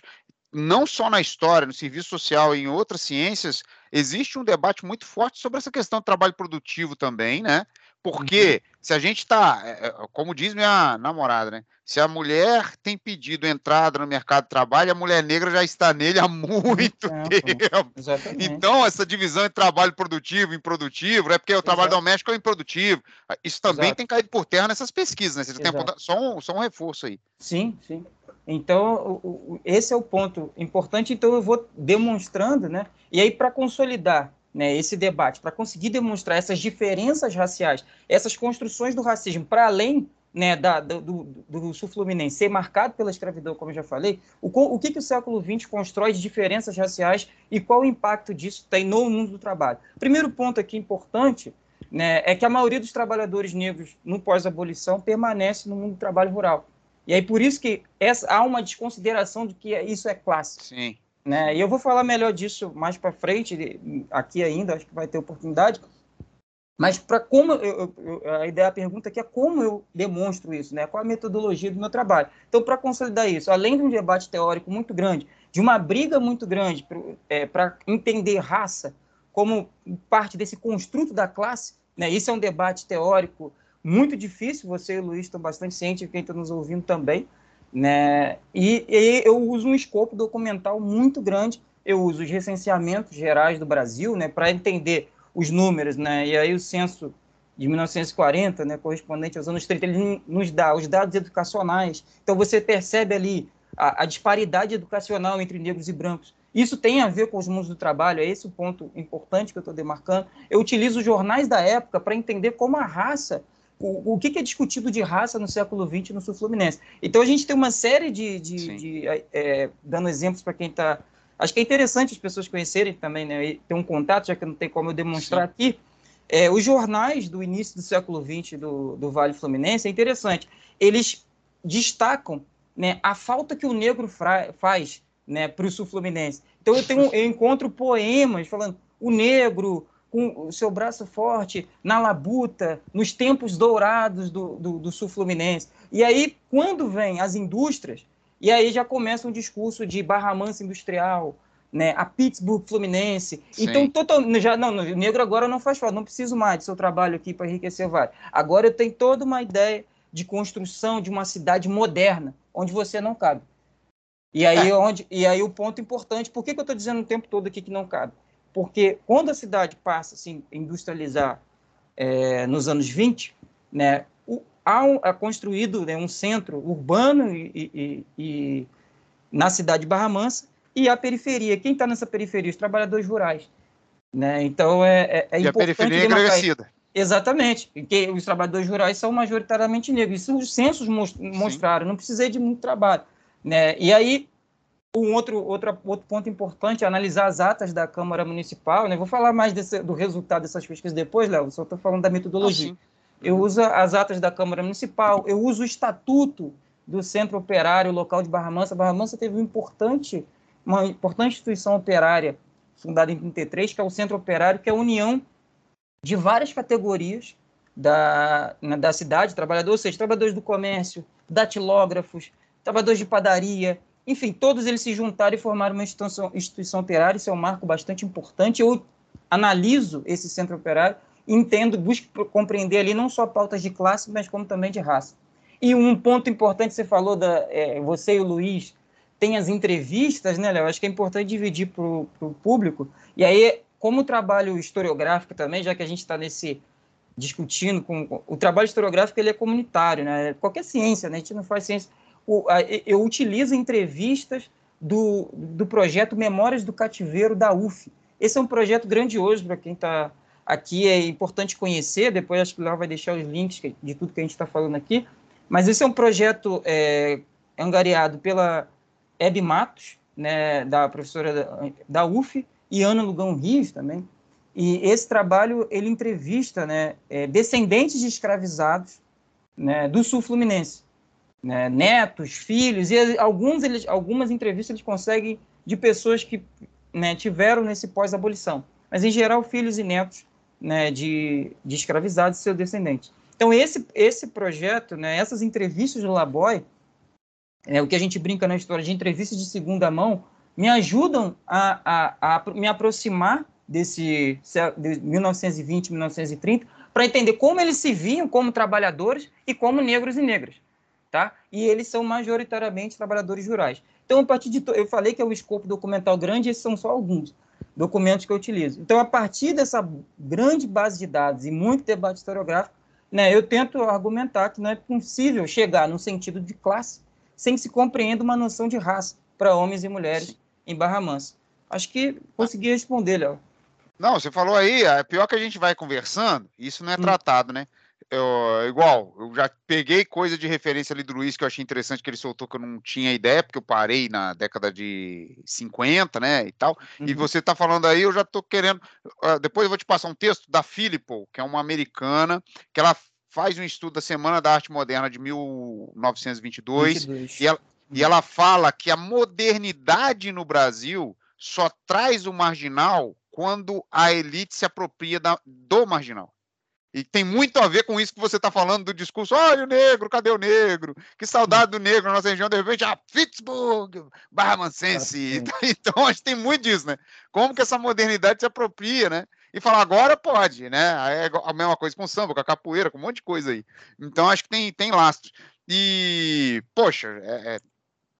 não só na história, no serviço social e em outras ciências, existe um debate muito forte sobre essa questão do trabalho produtivo também, né? Porque uhum. se a gente está, é, é, como diz minha namorada, né? Se a mulher tem pedido entrada no mercado de trabalho, a mulher negra já está nele há [laughs] muito tempo. Exatamente. Então, essa divisão entre trabalho produtivo e improdutivo, é porque o trabalho Exato. doméstico é improdutivo. Isso também Exato. tem caído por terra nessas pesquisas, né? Você tem só um, só um reforço aí. Sim, sim. Então, esse é o ponto importante. Então, eu vou demonstrando, né? E aí, para consolidar né, esse debate, para conseguir demonstrar essas diferenças raciais, essas construções do racismo, para além né, da, do, do, sul fluminense ser marcado pela escravidão, como eu já falei, o, o que, que o século XX constrói de diferenças raciais e qual o impacto disso tem no mundo do trabalho. Primeiro ponto aqui importante né, é que a maioria dos trabalhadores negros no pós-abolição permanece no mundo do trabalho rural. E aí por isso que essa, há uma desconsideração de que isso é classe. Sim. Né? E eu vou falar melhor disso mais para frente, aqui ainda, acho que vai ter oportunidade. Mas para como eu, eu, a ideia, a pergunta aqui é como eu demonstro isso, né? Qual a metodologia do meu trabalho? Então, para consolidar isso, além de um debate teórico muito grande, de uma briga muito grande para é, entender raça como parte desse construto da classe, né? Isso é um debate teórico muito difícil, você e o Luiz estão bastante cientes, quem está nos ouvindo também, né? E, e, eu uso um escopo documental muito grande, eu uso os recenseamentos gerais do Brasil, né, para entender os números, né? E aí o censo de 1940, né, correspondente aos anos 30, ele nos dá os dados educacionais. Então você percebe ali a, a disparidade educacional entre negros e brancos. Isso tem a ver com os mundos do trabalho, é esse o ponto importante que eu estou demarcando. Eu utilizo os jornais da época para entender como a raça o, o que, é discutido de raça no século XX no sul fluminense. Então a gente tem uma série de, de, de é, é, dando exemplos para quem está. Acho que é interessante as pessoas conhecerem também, né? Ter um contato, já que não tem como eu demonstrar Sim. aqui. É, os jornais do início do século XX do, do Vale Fluminense é interessante. Eles destacam né, a falta que o negro faz né, para o sul fluminense. Então eu tenho eu encontro poemas falando o negro, com o seu braço forte na labuta, nos tempos dourados do, do, do sul fluminense. E aí, quando vem as indústrias, e aí já começa um discurso de Barra Mansa industrial, né, a Pittsburgh Fluminense. Sim. Então, total, já, não, o negro agora não faz falta, não preciso mais do seu trabalho aqui para enriquecer o Vale. Agora eu tenho toda uma ideia de construção de uma cidade moderna, onde você não cabe. E aí, é. onde, e aí o ponto importante, por que, que eu estou dizendo o tempo todo aqui que não cabe? Porque quando a cidade passa a industrializar é, nos anos 20, né, o, há, um, há construído né, um centro urbano e, e, e, na cidade de Barra Mansa e a periferia. Quem está nessa periferia? Os trabalhadores rurais. Né? Então é, é, é e importante. a periferia é envelhecida. Exatamente, porque os trabalhadores rurais são majoritariamente negros. Isso os censos mostraram, Sim. não precisei de muito trabalho. Né? E aí, um outro, outro, outro ponto importante é analisar as atas da Câmara Municipal. Né? Vou falar mais desse, do resultado dessas pesquisas depois, Léo, só estou falando da metodologia. Ah, eu uso as atas da Câmara Municipal, eu uso o estatuto do Centro Operário local de Barra Mansa. Barra Mansa teve um importante, uma importante instituição operária fundada em 33, que é o Centro Operário, que é a união de várias categorias da, da cidade, trabalhadores, ou seja, trabalhadores do comércio, datilógrafos, trabalhadores de padaria, enfim, todos eles se juntaram e formaram uma instituição, instituição operária, isso é um marco bastante importante. Eu analiso esse centro operário, entendo, busco compreender ali não só pautas de classe, mas como também de raça. E um ponto importante, você falou, da, é, você e o Luiz, tem as entrevistas, né, Léo? Acho que é importante dividir para o público. E aí, como o trabalho historiográfico também, já que a gente está nesse discutindo com o trabalho historiográfico ele é comunitário, né? Qualquer ciência, né? A gente não faz ciência eu utilizo entrevistas do, do projeto Memórias do Cativeiro da UF. Esse é um projeto grandioso para quem está aqui, é importante conhecer, depois acho que Léo vai deixar os links de tudo que a gente está falando aqui, mas esse é um projeto é, angariado pela Hebe Matos, né, da professora da, da UF, e Ana Lugão Rios também, E esse trabalho ele entrevista né, é, descendentes de escravizados né, do sul fluminense, né, netos, filhos e alguns eles, algumas entrevistas eles conseguem de pessoas que né, tiveram nesse pós-abolição, mas em geral filhos e netos né, de, de escravizados e seus descendentes. Então esse esse projeto, né, essas entrevistas do Laboy, é o que a gente brinca na história de entrevistas de segunda mão, me ajudam a, a, a me aproximar desse de 1920, 1930, para entender como eles se viam como trabalhadores e como negros e negras, tá? E eles são majoritariamente trabalhadores rurais. Então, a partir de eu falei que é o escopo documental grande, esses são só alguns documentos que eu utilizo. Então, a partir dessa grande base de dados e muito debate historiográfico, né, eu tento argumentar que não é possível chegar no sentido de classe sem se compreender uma noção de raça para homens e mulheres em Barra Mansa. Acho que consegui responder, Léo. Não, você falou aí, é pior que a gente vai conversando, isso não é hum. tratado, né? Eu, igual, eu já peguei coisa de referência ali do Luiz que eu achei interessante que ele soltou que eu não tinha ideia, porque eu parei na década de 50, né, e tal. Uhum. E você tá falando aí, eu já tô querendo. Uh, depois eu vou te passar um texto da Philippo, que é uma americana, que ela faz um estudo da Semana da Arte Moderna de 1922, 22. e ela, e ela fala que a modernidade no Brasil só traz o marginal quando a elite se apropria da, do marginal. E tem muito a ver com isso que você está falando do discurso. Olha o negro, cadê o negro? Que saudade do negro na nossa região. De repente, ah, Pittsburgh, Barra Mansense. [laughs] Então, acho que tem muito disso, né? Como que essa modernidade se apropria, né? E falar, agora pode, né? É a mesma coisa com o samba, com a capoeira, com um monte de coisa aí. Então, acho que tem, tem lastro. E, poxa, é, é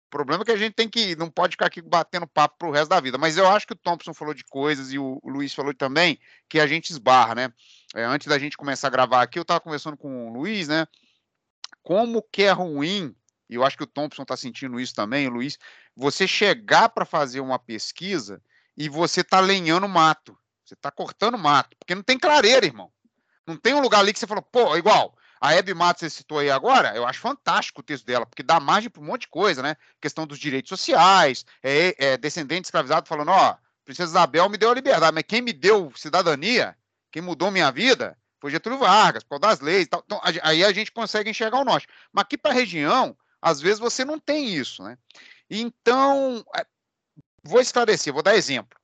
o problema é que a gente tem que não pode ficar aqui batendo papo pro resto da vida. Mas eu acho que o Thompson falou de coisas e o, o Luiz falou também que a gente esbarra, né? É, antes da gente começar a gravar aqui, eu estava conversando com o Luiz, né? Como que é ruim, e eu acho que o Thompson está sentindo isso também, Luiz, você chegar para fazer uma pesquisa e você tá lenhando mato. Você está cortando mato, porque não tem clareira, irmão. Não tem um lugar ali que você falou, pô, igual, a Hebe Matos você citou aí agora, eu acho fantástico o texto dela, porque dá margem para um monte de coisa, né? Questão dos direitos sociais, é, é descendente escravizado falando, ó, Princesa Isabel me deu a liberdade, mas quem me deu cidadania, quem mudou minha vida, foi Getúlio Vargas, por causa das leis. Tal. Então, aí a gente consegue enxergar o norte. Mas aqui para a região, às vezes você não tem isso, né? Então, é, vou esclarecer, vou dar exemplo.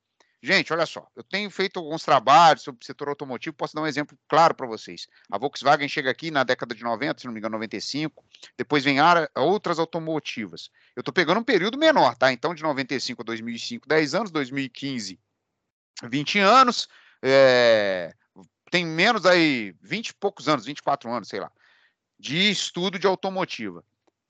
Gente, olha só, eu tenho feito alguns trabalhos sobre o setor automotivo, posso dar um exemplo claro para vocês. A Volkswagen chega aqui na década de 90, se não me engano, 95, depois vem outras automotivas. Eu estou pegando um período menor, tá? Então, de 95 a 2005, 10 anos, 2015, 20 anos, é... tem menos aí 20 e poucos anos, 24 anos, sei lá, de estudo de automotiva.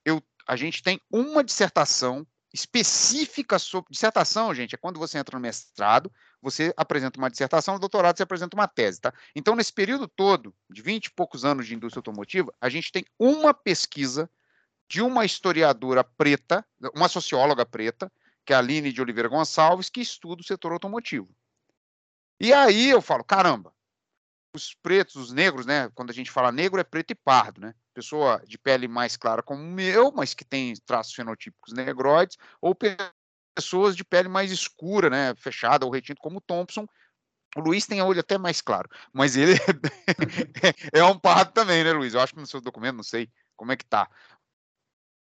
Eu, a gente tem uma dissertação específica sobre dissertação, gente, é quando você entra no mestrado, você apresenta uma dissertação, no doutorado você apresenta uma tese, tá? Então, nesse período todo, de 20 e poucos anos de indústria automotiva, a gente tem uma pesquisa de uma historiadora preta, uma socióloga preta, que é a Aline de Oliveira Gonçalves, que estuda o setor automotivo. E aí eu falo, caramba, os pretos, os negros, né? Quando a gente fala negro, é preto e pardo, né? Pessoa de pele mais clara como o meu, mas que tem traços fenotípicos negroides, ou pessoas de pele mais escura, né? Fechada ou retinto, como o Thompson. O Luiz tem olho até mais claro, mas ele [laughs] é, é um pardo também, né, Luiz? Eu acho que no seu documento, não sei como é que tá.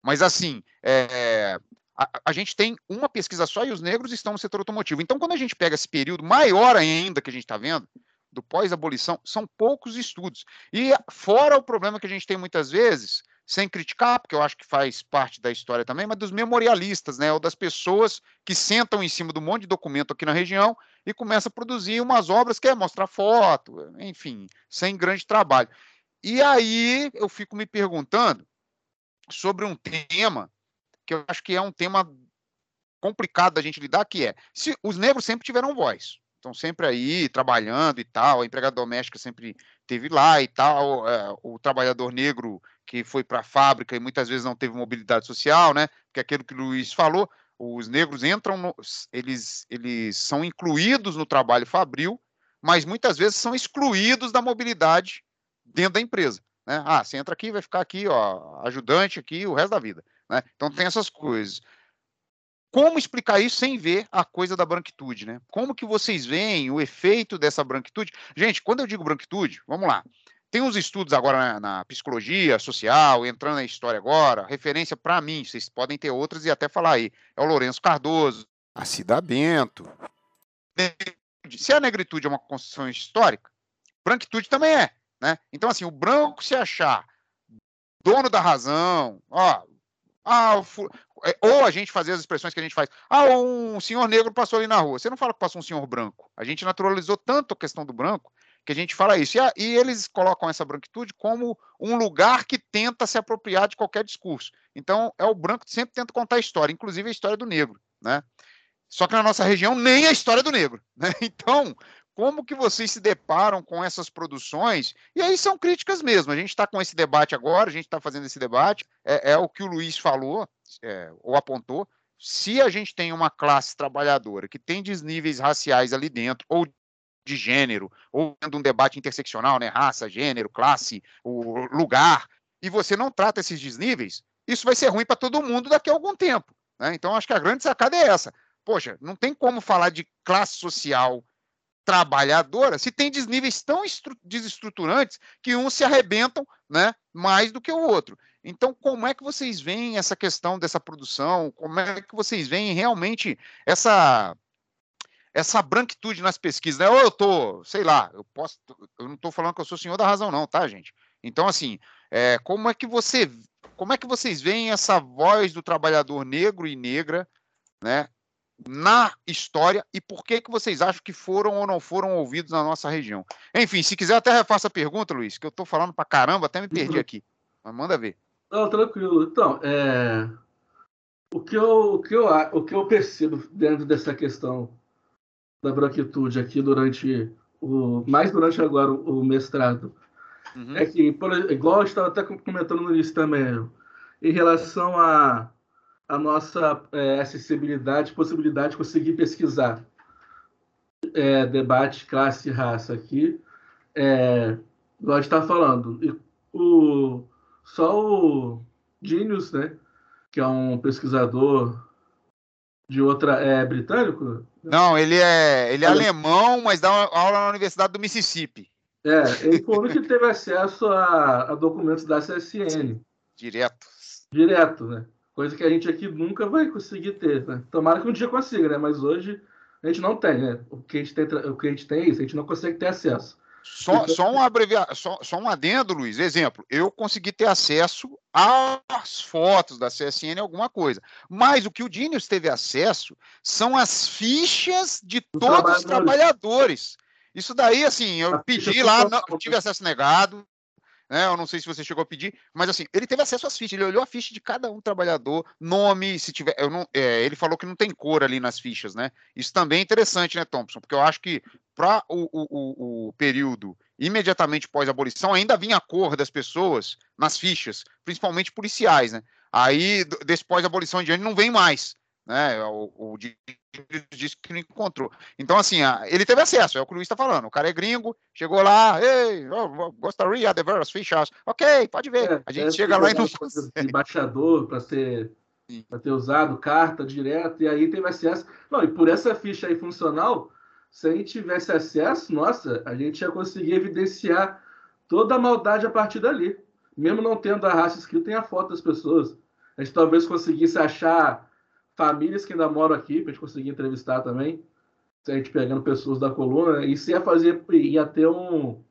Mas assim, é, a, a, gente tem uma pesquisa só e os negros estão no setor automotivo. Então, quando a gente pega esse período maior ainda que a gente está vendo, do pós-abolição, são poucos estudos. E fora o problema que a gente tem muitas vezes, sem criticar, porque eu acho que faz parte da história também, mas dos memorialistas, né, ou das pessoas que sentam em cima do monte de documento aqui na região e começam a produzir umas obras que é mostrar foto, enfim, sem grande trabalho. E aí eu fico me perguntando sobre um tema que eu acho que é um tema complicado da gente lidar, que é se os negros sempre tiveram voz estão sempre aí trabalhando e tal, a empregada doméstica sempre teve lá e tal, é, o trabalhador negro que foi para a fábrica e muitas vezes não teve mobilidade social, né? Porque é aquilo que o Luiz falou, os negros entram, no, eles, eles são incluídos no trabalho fabril, mas muitas vezes são excluídos da mobilidade dentro da empresa. Né? Ah, você entra aqui, vai ficar aqui, ó, ajudante aqui o resto da vida. Né? Então tem essas coisas. como explicar isso sem ver a coisa da branquitude, né? Como que vocês veem o efeito dessa branquitude? Gente, quando eu digo branquitude, vamos lá. Tem uns estudos agora na, na psicologia social, entrando na história agora, referência para mim, vocês podem ter outras e até falar aí. É o Lourenço Cardoso, a Cida Bento. Se a negritude é uma construção histórica, branquitude também é, né? Então assim, o branco se achar dono da razão, ó, ah, é, ou a gente fazer as expressões que a gente faz. Ah, um senhor negro passou ali na rua. Você não fala que passou um senhor branco. A gente naturalizou tanto a questão do branco que a gente fala isso. E, a, e, eles colocam essa branquitude como um lugar que tenta se apropriar de qualquer discurso. Então, é o branco que sempre tenta contar a história, inclusive a história do negro. Né? Só que na nossa região nem a história do negro. Né? [laughs] Então, como que vocês se deparam com essas produções? E aí são críticas mesmo. A gente está com esse debate agora, a gente está fazendo esse debate. É, é, o que o Luiz falou, é, ou apontou. Se a gente tem uma classe trabalhadora que tem desníveis raciais ali dentro, ou de gênero, ou de um debate interseccional, né? Raça, gênero, classe, o lugar, e você não trata esses desníveis, isso vai ser ruim para todo mundo daqui a algum tempo. Né? Então, acho que a grande sacada é essa. Poxa, não tem como falar de classe social trabalhadora se tem desníveis tão desestruturantes que uns se arrebentam né, mais do que o outro. Então, como é que vocês veem essa questão dessa produção? Como é que vocês veem realmente essa essa branquitude nas pesquisas? Né? Ou eu tô, sei lá, eu posso, eu não estou falando que eu sou senhor da razão, não, tá, gente? Então, assim, é, como é que você, como é que vocês veem essa voz do trabalhador negro e negra, né, na história e por que, que vocês acham que foram ou não foram ouvidos na nossa região. Enfim, se quiser até refaça a pergunta, Luiz, que eu estou falando para caramba, até me perdi uhum. aqui. Mas manda ver. Não, tranquilo. Então, é... o, que eu, o, que eu, o que eu percebo dentro dessa questão da branquitude aqui durante o. mais durante agora o mestrado, uhum. é que, por, igual eu estava até comentando no início também, em relação a a nossa é, acessibilidade, possibilidade de conseguir pesquisar é, debate classe e raça aqui, é, nós está falando. E o, só o Genius, né, que é um pesquisador de outra é britânico? Não, ele é ele é alemão, mas dá aula na Universidade do Mississippi. É, ele foi o que teve acesso a, a documentos da CSN. Direto. Direto, né? Coisa que a gente aqui nunca vai conseguir ter, né? Tomara que um dia consiga, né? Mas hoje a gente não tem, né? O que a gente tem, o que a gente tem é isso, a gente não consegue ter acesso. Só, então, só, um abrevia... só, só um adendo, Luiz. Exemplo, eu consegui ter acesso às fotos da CSN, alguma coisa. Mas o que o Dinius teve acesso são as fichas de todos os trabalhadores. Isso daí, assim, eu pedi lá, não, tive acesso negado, né? Eu não sei se você chegou a pedir, mas assim, ele teve acesso às fichas, ele olhou a ficha de cada um trabalhador, nome, se tiver. Eu não, é, ele falou que não tem cor ali nas fichas, né? Isso também é interessante, né, Thompson? Porque eu acho que para o, o, o período imediatamente pós-abolição, ainda vinha a cor das pessoas nas fichas, principalmente policiais, né? Aí, desse pós-abolição em diante, não vem mais. Né? O, o disse que não encontrou. Então, assim, ele teve acesso, é o que o Luiz está falando. O cara é gringo, chegou lá, ei, oh, gostaria de ver as fichas. Ok, pode ver. É, a gente é, chega lá e não consegue. Embaixador para ser para ter usado carta direto, e aí teve acesso. Não, e por essa ficha aí funcional, se a gente tivesse acesso, nossa, a gente ia conseguir evidenciar toda a maldade a partir dali. Mesmo não tendo a raça escrita, tem a foto das pessoas. A gente talvez conseguisse achar famílias que ainda moram aqui, para a gente conseguir entrevistar também. Se a gente pegando pessoas da coluna, né? isso ia fazer, ia ter um.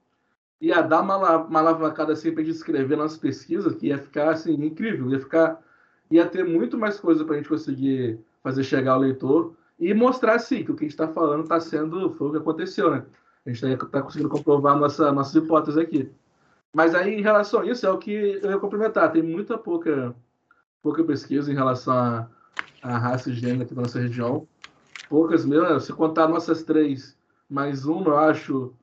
ia dar uma, uma alavancada assim a gente escrever nossas pesquisas, que ia ficar assim, incrível, ia ficar. ia ter muito mais coisa para a gente conseguir fazer chegar ao leitor e mostrar sim que o que a gente está falando está sendo. foi o que aconteceu, né? A gente está tá conseguindo comprovar nossa, nossas hipóteses aqui. Mas aí, em relação a isso, é o que eu ia complementar. Tem muita pouca, pouca pesquisa em relação a a raça e gênero aqui da nossa região. Poucas mesmo, se contar nossas três, mais uma, eu acho,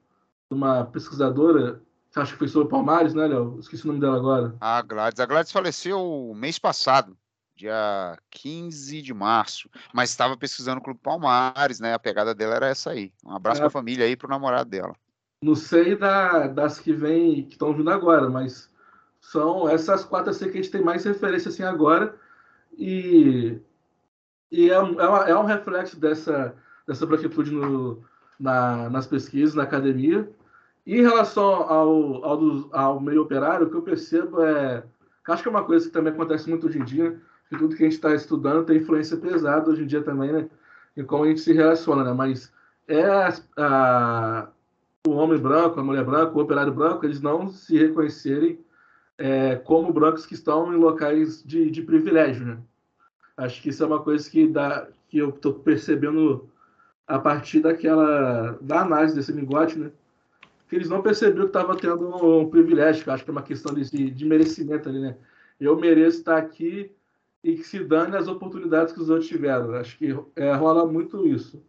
uma pesquisadora, acho que foi sobre Palmares, né, Léo? Esqueci o nome dela agora. A Gladys. A Gladys faleceu mês passado, dia 15 de março, mas estava pesquisando o Clube Palmares, né? A pegada dela era essa aí. Um abraço é. para a família aí para o namorado dela. Não sei da, das que vem, que estão vindo agora, mas são essas quatro assim, que a gente tem mais referência assim agora. E E é, é, uma, é um reflexo dessa, dessa branquitude no, na, nas pesquisas, na academia. E em relação ao, ao, do, ao meio operário, o que eu percebo é. Acho que é uma coisa que também acontece muito hoje em dia, que tudo que a gente está estudando tem influência pesada hoje em dia também, né? Em como a gente se relaciona, né? Mas é a, o homem branco, a mulher branca, o operário branco, eles não se reconhecerem é, como brancos que estão em locais de, de privilégio, né? Acho que isso é uma coisa que, dá, que eu estou percebendo a partir daquela da análise desse linguagem, né? Que eles não perceberam que estava tendo um, um, privilégio, que acho que é uma questão de, de merecimento ali, né? Eu mereço estar aqui e que se dane as oportunidades que os outros tiveram. Acho que é, rola muito isso.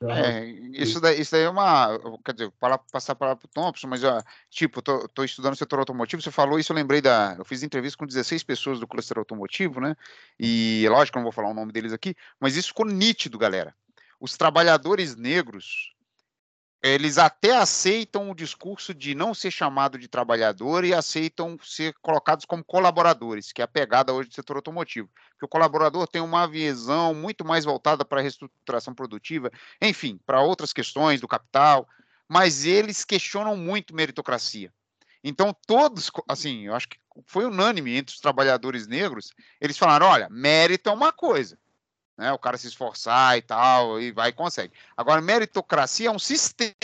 É, isso daí, isso daí é uma. Quer dizer, para passar para o Thompson, mas, tipo, tô, tô estudando setor automotivo, você falou isso, eu lembrei da. Eu fiz entrevista com 16 pessoas do cluster automotivo, né? E lógico eu não vou falar o nome deles aqui, mas isso ficou nítido, galera. Os trabalhadores negros eles até aceitam o discurso de não ser chamado de trabalhador e aceitam ser colocados como colaboradores, que é a pegada hoje do setor automotivo. Que o colaborador tem uma visão muito mais voltada para a reestruturação produtiva, enfim, para outras questões do capital, mas eles questionam muito meritocracia. Então, todos, assim, eu acho que foi unânime entre os trabalhadores negros, eles falaram: olha, mérito é uma coisa, né? O cara se esforçar e tal, e vai e consegue. Agora, meritocracia é um sistema.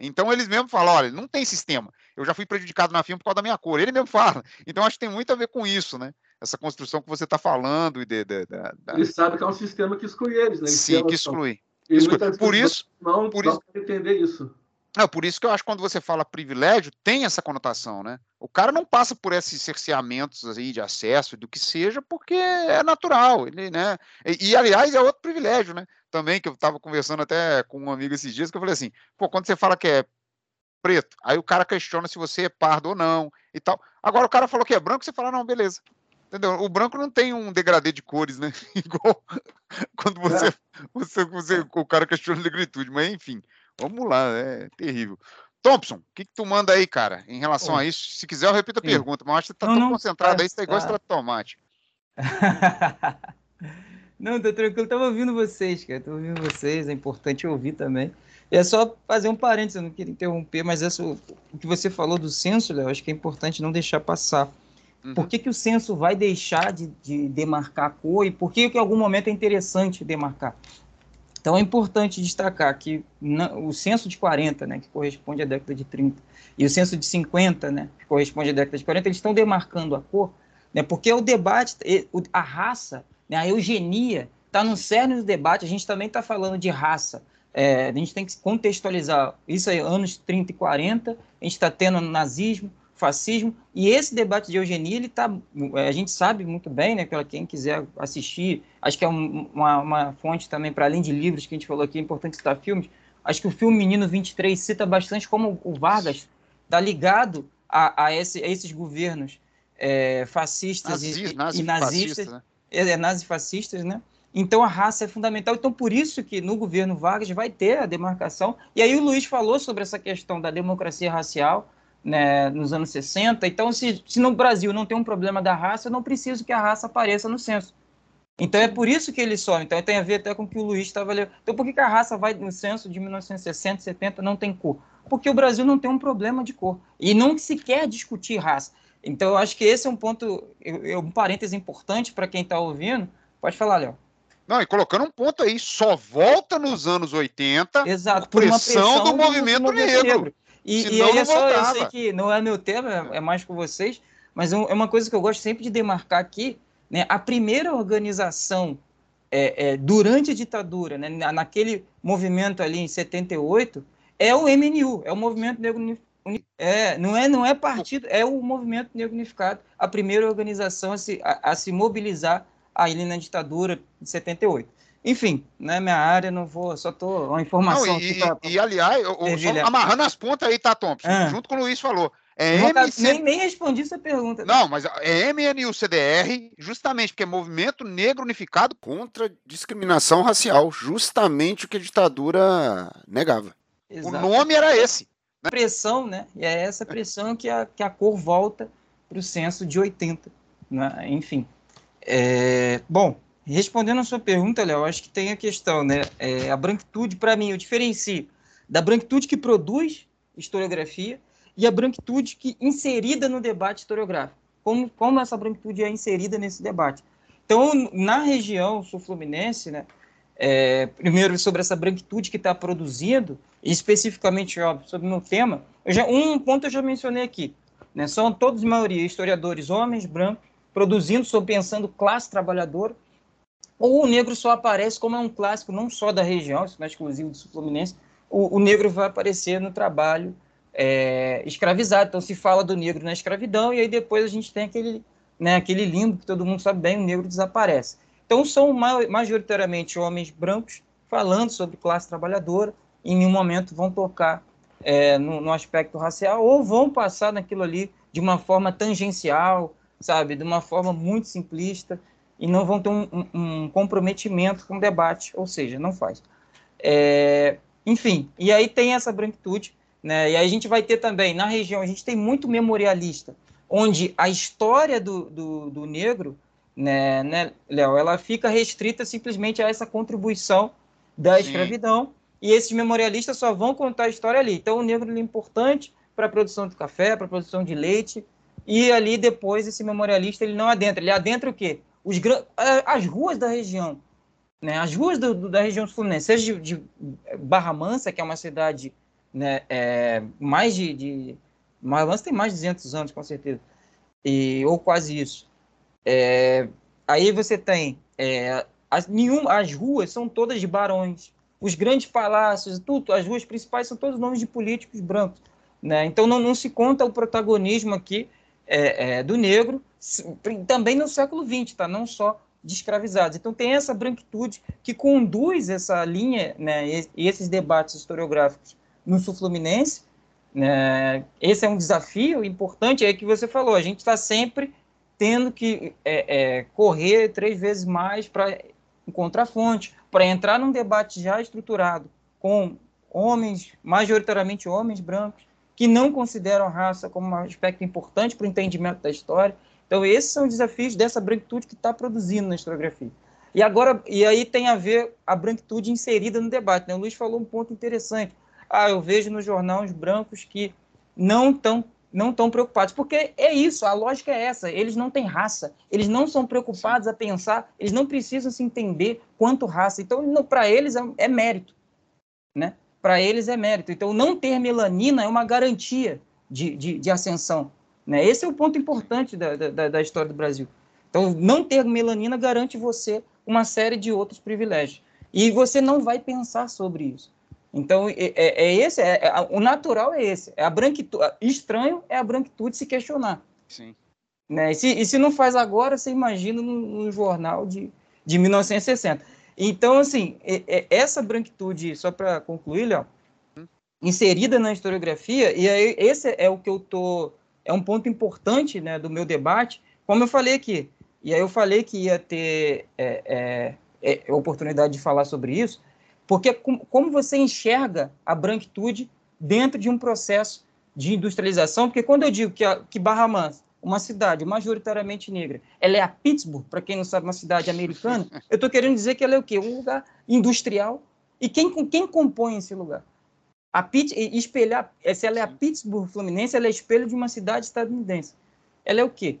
Então, eles mesmos falam: olha, não tem sistema. Eu já fui prejudicado na firma por causa da minha cor. Ele mesmo [laughs] fala. Então, acho que tem muito a ver com isso, né? Essa construção que você está falando. E de, de, de, Ele sabe que é um sistema que exclui eles, né? Sim, que exclui. exclui. Por isso. Não, por isso... entender isso. É, por isso que eu acho que quando você fala privilégio, tem essa conotação, né? O cara não passa por esses cerceamentos aí de acesso, do que seja, porque é natural, ele, né? E, e aliás, é outro privilégio, né? Também que eu estava conversando até com um amigo esses dias, que eu falei assim, pô, quando você fala que é preto, aí o cara questiona se você é pardo ou não e tal. Agora o cara falou que é branco, você fala, não, beleza. Entendeu? O branco não tem um degradê de cores, né? [laughs] Igual quando você, é. você, você, o cara questiona a negritude, mas enfim. Vamos lá, é terrível. Thompson, o que, que tu manda aí, cara, em relação a isso? Se quiser, eu repito a Sim. pergunta, mas acho que você tá não, tão não, concentrado tá, aí, você tá igual tá. extrato tomate. [laughs] não, tô tranquilo, tava ouvindo vocês, cara, tô ouvindo vocês, é importante ouvir também. E é só fazer um parênteses, eu não queria interromper, mas isso, o que você falou do censo, Léo, acho que é importante não deixar passar. Uhum. Por que, que o censo vai deixar de, de demarcar a cor e por que, que em algum momento é interessante demarcar? Então é importante destacar que o censo de 40, né, que corresponde à década de 30, e o censo de 50, né, que corresponde à década de 40, eles estão demarcando a cor, né, porque o debate, a raça, né, a eugenia, está no cerne do debate, a gente também está falando de raça, é, a gente tem que contextualizar isso aí, anos 30 e 40, a gente está tendo nazismo, fascismo, e esse debate de eugenia, ele tá, é, a gente sabe muito bem, né, para quem quiser assistir, acho que é um, uma, uma, fonte também, para além de livros que a gente falou aqui, é importante citar filmes, acho que o filme Menino 23 cita bastante como o Vargas está ligado a, a, esse, a, esses governos é, fascistas nazi, e, nazi e nazistas, né? é, é, nazifascistas, né? Então a raça é fundamental. Então por isso que no governo Vargas vai ter a demarcação. E aí o Luiz falou sobre essa questão da democracia racial, né, nos anos 60. Então, se, se no Brasil não tem um problema da raça, eu não preciso que a raça apareça no censo. Então é por isso que ele some. Então tem a ver até com o que o Luiz estava lendo. Então por que, que a raça vai no censo de 1960, 70 não tem cor? Porque o Brasil não tem um problema de cor. E não se quer discutir raça. Então eu acho que esse é um ponto, um parêntese importante para quem está ouvindo. Pode falar, Léo. Não, e colocando um ponto aí, só volta nos anos 80 Exato, por, pressão, pressão, do, movimento, do movimento negro. negro. E, e aí é só, eu sei que não é meu tema, é mais com vocês, mas é uma coisa que eu gosto sempre de demarcar aqui, né? A primeira organização é, é, durante a ditadura, né, naquele movimento ali em 78, é o MNU, é o Movimento Negro é, não é não é partido, é o Movimento Negro Unificado, a primeira organização a se, a, a se mobilizar ali na ditadura de 78. Enfim, não é minha área, não vou, só tô uma informação não, e, pra, e, aliás, eu, amarrando as pontas aí, tá, Thompson? Ah. Junto com o Luiz falou. É MC... nem, nem respondi essa pergunta. Não, mas é MNU-CDR, justamente porque é Movimento Negro Unificado contra Discriminação Racial, justamente o que a ditadura negava. Exato. O nome era esse. Né? Pressão, né? E é essa pressão que a, que a cor volta para o censo de 80. Né? Enfim. É... Bom, respondendo a sua pergunta, Léo, acho que tem a questão, né? É, a branquitude, para mim, eu diferencio da branquitude que produz historiografia e a branquitude que inserida no debate historiográfico. Como, como essa branquitude é inserida nesse debate. Então, na região sul-fluminense, né, é, primeiro sobre essa branquitude que está produzindo, especificamente óbvio, sobre o meu tema, já, um ponto eu já mencionei aqui. Né, são todos, maioria, historiadores homens, brancos, produzindo sobre pensando classe trabalhadora, ou o negro só aparece como é um clássico não só da região, isso não é exclusivo do sul-fluminense, o, o, negro vai aparecer no trabalho é, escravizado. Então se fala do negro na escravidão e aí depois a gente tem aquele, né, aquele limbo que todo mundo sabe bem, o negro desaparece. Então são majoritariamente homens brancos falando sobre classe trabalhadora e em nenhum momento vão tocar é, no, no, aspecto racial ou vão passar naquilo ali de uma forma tangencial, sabe, de uma forma muito simplista e não vão ter um, um, um comprometimento com o debate, ou seja, não faz. É, enfim, e aí tem essa branquitude, né? E aí a gente vai ter também, na região, a gente tem muito memorialista, onde a história do, do, do negro, né, né, Léo, ela fica restrita simplesmente a essa contribuição da Sim. escravidão, e esses memorialistas só vão contar a história ali. Então o negro é importante para a produção de café, para a produção de leite, e ali depois esse memorialista ele não adentra, ele adentra o quê? Os, as ruas da região, né, as ruas do, do, da região fluminense, seja de, de, Barra Mansa, que é uma cidade né, é, mais de, de Barra Mansa tem mais de 200 anos, com certeza, e, ou quase isso. É, aí você tem é, as, nenhum, as ruas são todas de barões, os grandes palácios, tudo, as ruas principais são todos nomes de políticos brancos. Né? Então não, não se conta o protagonismo aqui é, é, do negro, também no século XX, tá? não só de escravizados. Então tem essa branquitude que conduz essa linha né, e esses debates historiográficos no sul fluminense. Né, esse é um desafio importante, é que você falou, a gente está sempre tendo que é, é, correr três vezes mais para encontrar fonte, para entrar num debate já estruturado com homens, majoritariamente homens brancos, que não consideram a raça como um aspecto importante para o entendimento da história, então, esses são os desafios dessa branquitude que está produzindo na historiografia. E agora, e aí tem a ver a branquitude inserida no debate. Né? O Luiz falou um ponto interessante. Ah, eu vejo no jornal os brancos que não estão não tão preocupados, porque é isso, a lógica é essa, eles não têm raça, eles não são preocupados a pensar, eles não precisam se entender quanto raça, então para eles é, é, mérito, né? Para eles é mérito, então não ter melanina é uma garantia de, de, de ascensão, né? Esse é o ponto importante da, da, da história do Brasil. Então, não ter melanina garante você uma série de outros privilégios. E você não vai pensar sobre isso. Então, é, é, é esse, é, é, o natural é esse. É a branquitude, estranho é a branquitude se questionar. Sim. Né? E, se, e se não faz agora, você imagina no, no jornal de, de 1960. Então, assim, é, é, essa branquitude, só para concluir, Léo, hum. inserida na historiografia, e aí esse é o que eu estou é um ponto importante né, do meu debate, como eu falei aqui. E aí eu falei que ia ter é, é, é, oportunidade de falar sobre isso, porque com, como você enxerga a branquitude dentro de um processo de industrialização, porque quando eu digo que, a, que Barra Mansa, uma cidade majoritariamente negra, ela é a Pittsburgh, para quem não sabe, uma cidade americana, eu estou querendo dizer que ela é o quê? Um lugar industrial. E quem, quem compõe esse lugar? A Pitt, espelhar, se ela é a Pittsburgh Fluminense, ela é espelho de uma cidade estadunidense. Ela é o quê?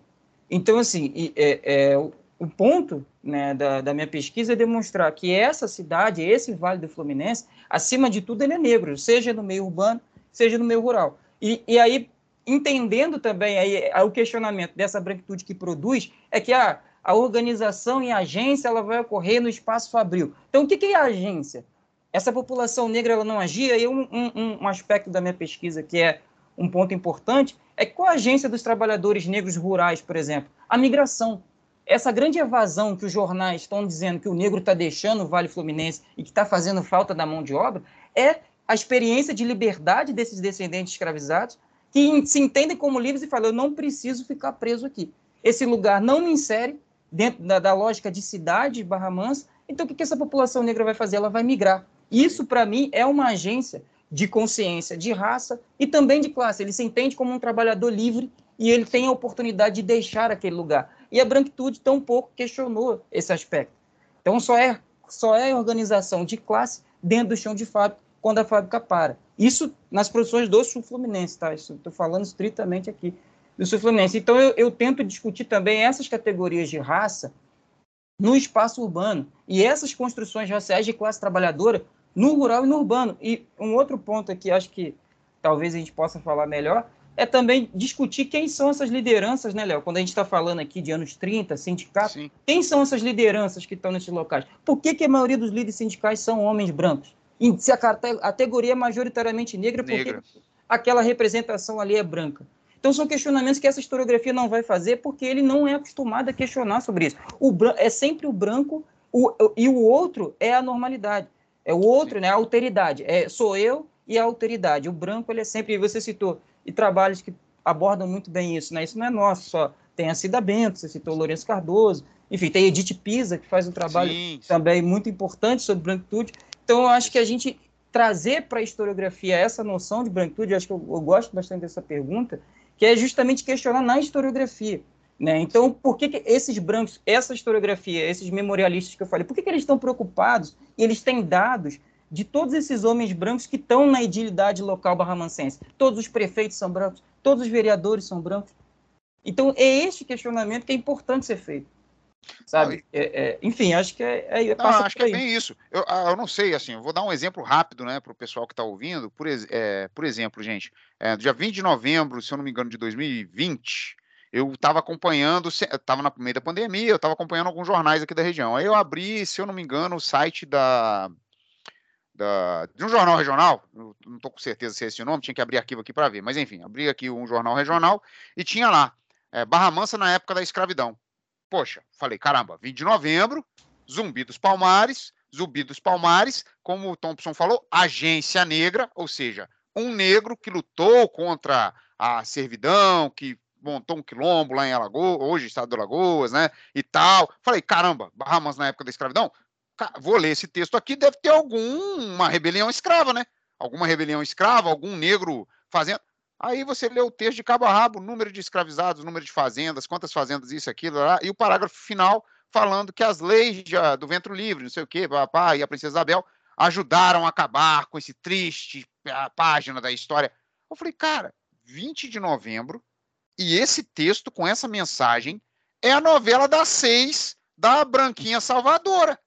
Então, assim, é, é, o ponto né, da, da, minha pesquisa é demonstrar que essa cidade, esse Vale do Fluminense, acima de tudo, ele é negro, seja no meio urbano, seja no meio rural. E, e aí, entendendo também aí, o questionamento dessa branquitude que produz, é que a, a organização e a agência ela vai ocorrer no espaço fabril. Então, o que, que é a agência? Essa população negra ela não agia, e um, um, um, aspecto da minha pesquisa que é um ponto importante é que com a agência dos trabalhadores negros rurais, por exemplo, a migração. Essa grande evasão que os jornais estão dizendo que o negro está deixando o Vale Fluminense e que está fazendo falta da mão de obra, é a experiência de liberdade desses descendentes escravizados que se entendem como livres e falam: eu não preciso ficar preso aqui. Esse lugar não me insere dentro da, da lógica de cidade, Barra Mansa. Então, o que, que essa população negra vai fazer? Ela vai migrar. Isso, para mim, é uma agência de consciência de raça e também de classe. Ele se entende como um trabalhador livre e ele tem a oportunidade de deixar aquele lugar. E a branquitude tão pouco questionou esse aspecto. Então só é, só é organização de classe dentro do chão de fábrica quando a fábrica para. Isso nas produções do Sul Fluminense, tá? Estou falando estritamente aqui do Sul Fluminense. Então eu, eu tento discutir também essas categorias de raça no espaço urbano e essas construções raciais de classe trabalhadora no rural e no urbano. E um outro ponto aqui, acho que talvez a gente possa falar melhor, é também discutir quem são essas lideranças, né, Léo? Quando a gente está falando aqui de anos 30, sindicatos, Sim. quem são essas lideranças que estão nesses locais? Por que, que a maioria dos líderes sindicais são homens brancos? E se a categoria é majoritariamente negra, negra. por que aquela representação ali é branca? Então são questionamentos que essa historiografia não vai fazer porque ele não é acostumado a questionar sobre isso. O é sempre o branco o, e o outro é a normalidade. É o outro, Sim. né? A alteridade. É, sou eu e a alteridade. O branco, ele é sempre, você citou, e trabalhos que abordam muito bem isso, né? Isso não é nosso só. Tem a Cida Bento, você citou Lourenço Cardoso, enfim, tem Edith Pisa, que faz um trabalho sim, também muito importante sobre branquitude. Então, eu acho que a gente trazer para a historiografia essa noção de branquitude, acho que eu, eu, gosto bastante dessa pergunta, que é justamente questionar na historiografia. Né? Então, por que, que esses brancos, essa historiografia, esses memorialistas que eu falei, por que, que eles estão preocupados e eles têm dados de todos esses homens brancos que estão na idilidade local barramancense. Todos os prefeitos são brancos, todos os vereadores são brancos. Então, é este questionamento que é importante ser feito. Sabe? É, é, enfim, acho que é. é não, acho que é bem isso. Eu, ah, eu não sei, assim, eu vou dar um exemplo rápido né, para o pessoal que está ouvindo. Por, é, por exemplo, gente, é, dia 20 de novembro, se eu não me engano, de 2020, eu estava acompanhando, estava na meio da pandemia, eu estava acompanhando alguns jornais aqui da região. Aí eu abri, se eu não me engano, o site da da, de um jornal regional, não estou com certeza se é esse o nome, tinha que abrir arquivo aqui para ver, mas enfim, abri aqui um jornal regional e tinha lá, é, Barra Mansa na época da escravidão. Poxa, falei, caramba, 20 de novembro, Zumbi dos Palmares, Zumbi dos Palmares, como o Thompson falou, agência negra, ou seja, um negro que lutou contra a servidão, que montou um quilombo lá em Alagoas, hoje estado de Alagoas, né, e tal. Falei, caramba, Barra Mansa na época da escravidão, vou ler esse texto aqui, deve ter alguma rebelião escrava, né? Alguma rebelião escrava, algum negro fazendo. Aí você lê o texto de cabo a rabo, número de escravizados, número de fazendas, quantas fazendas, isso, aquilo, lá, e o parágrafo final falando que as leis já, do ventre livre, não sei o quê, papá, e a princesa Isabel ajudaram a acabar com esse triste página da história. Eu falei, cara, 20 de novembro, e esse texto com essa mensagem é a novela das seis da Branquinha Salvadora.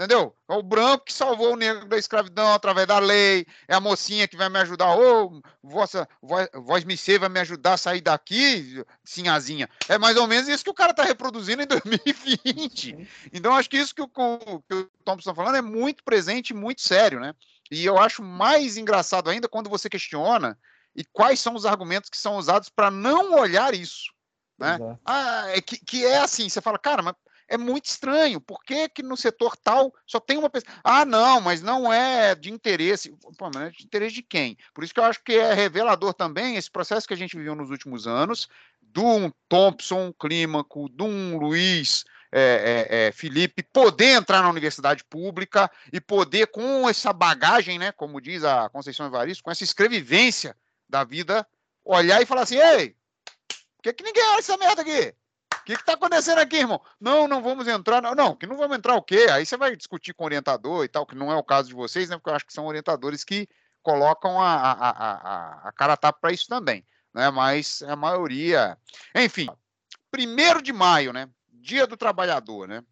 Entendeu? É o branco que salvou o negro da escravidão através da lei. É a mocinha que vai me ajudar. Ô, oh, vossa, voz, voz me vai me ajudar a sair daqui, sinhazinha. É mais ou menos isso que o cara está reproduzindo em 2020. Então, acho que isso que o, que o Thompson está falando é muito presente e muito sério, né? E eu acho mais engraçado ainda quando você questiona e quais são os argumentos que são usados para não olhar isso. Né? Ah, é que, que é assim, você fala, cara, mas é muito estranho. Por que, que no setor tal só tem uma pessoa? Ah, não, mas não é de interesse. Pô, mas é de interesse de quem? Por isso que eu acho que é revelador também esse processo que a gente viveu nos últimos anos, do um Thompson Clímaco, do um Luiz é, é, é, Felipe poder entrar na universidade pública e poder, com essa bagagem, né, como diz a Conceição Evaristo, com essa escrevivência da vida, olhar e falar assim: ei, por que, que ninguém olha essa merda aqui? O que está acontecendo aqui, irmão? Não, não vamos entrar. Não, não, que não vamos entrar o quê? Aí você vai discutir com o orientador e tal, que não é o caso de vocês, né? Porque eu acho que são orientadores que colocam a, a, a, a cara tapa para isso também, né? Mas a maioria. Enfim, primeiro de maio, né? Dia do Trabalhador, né?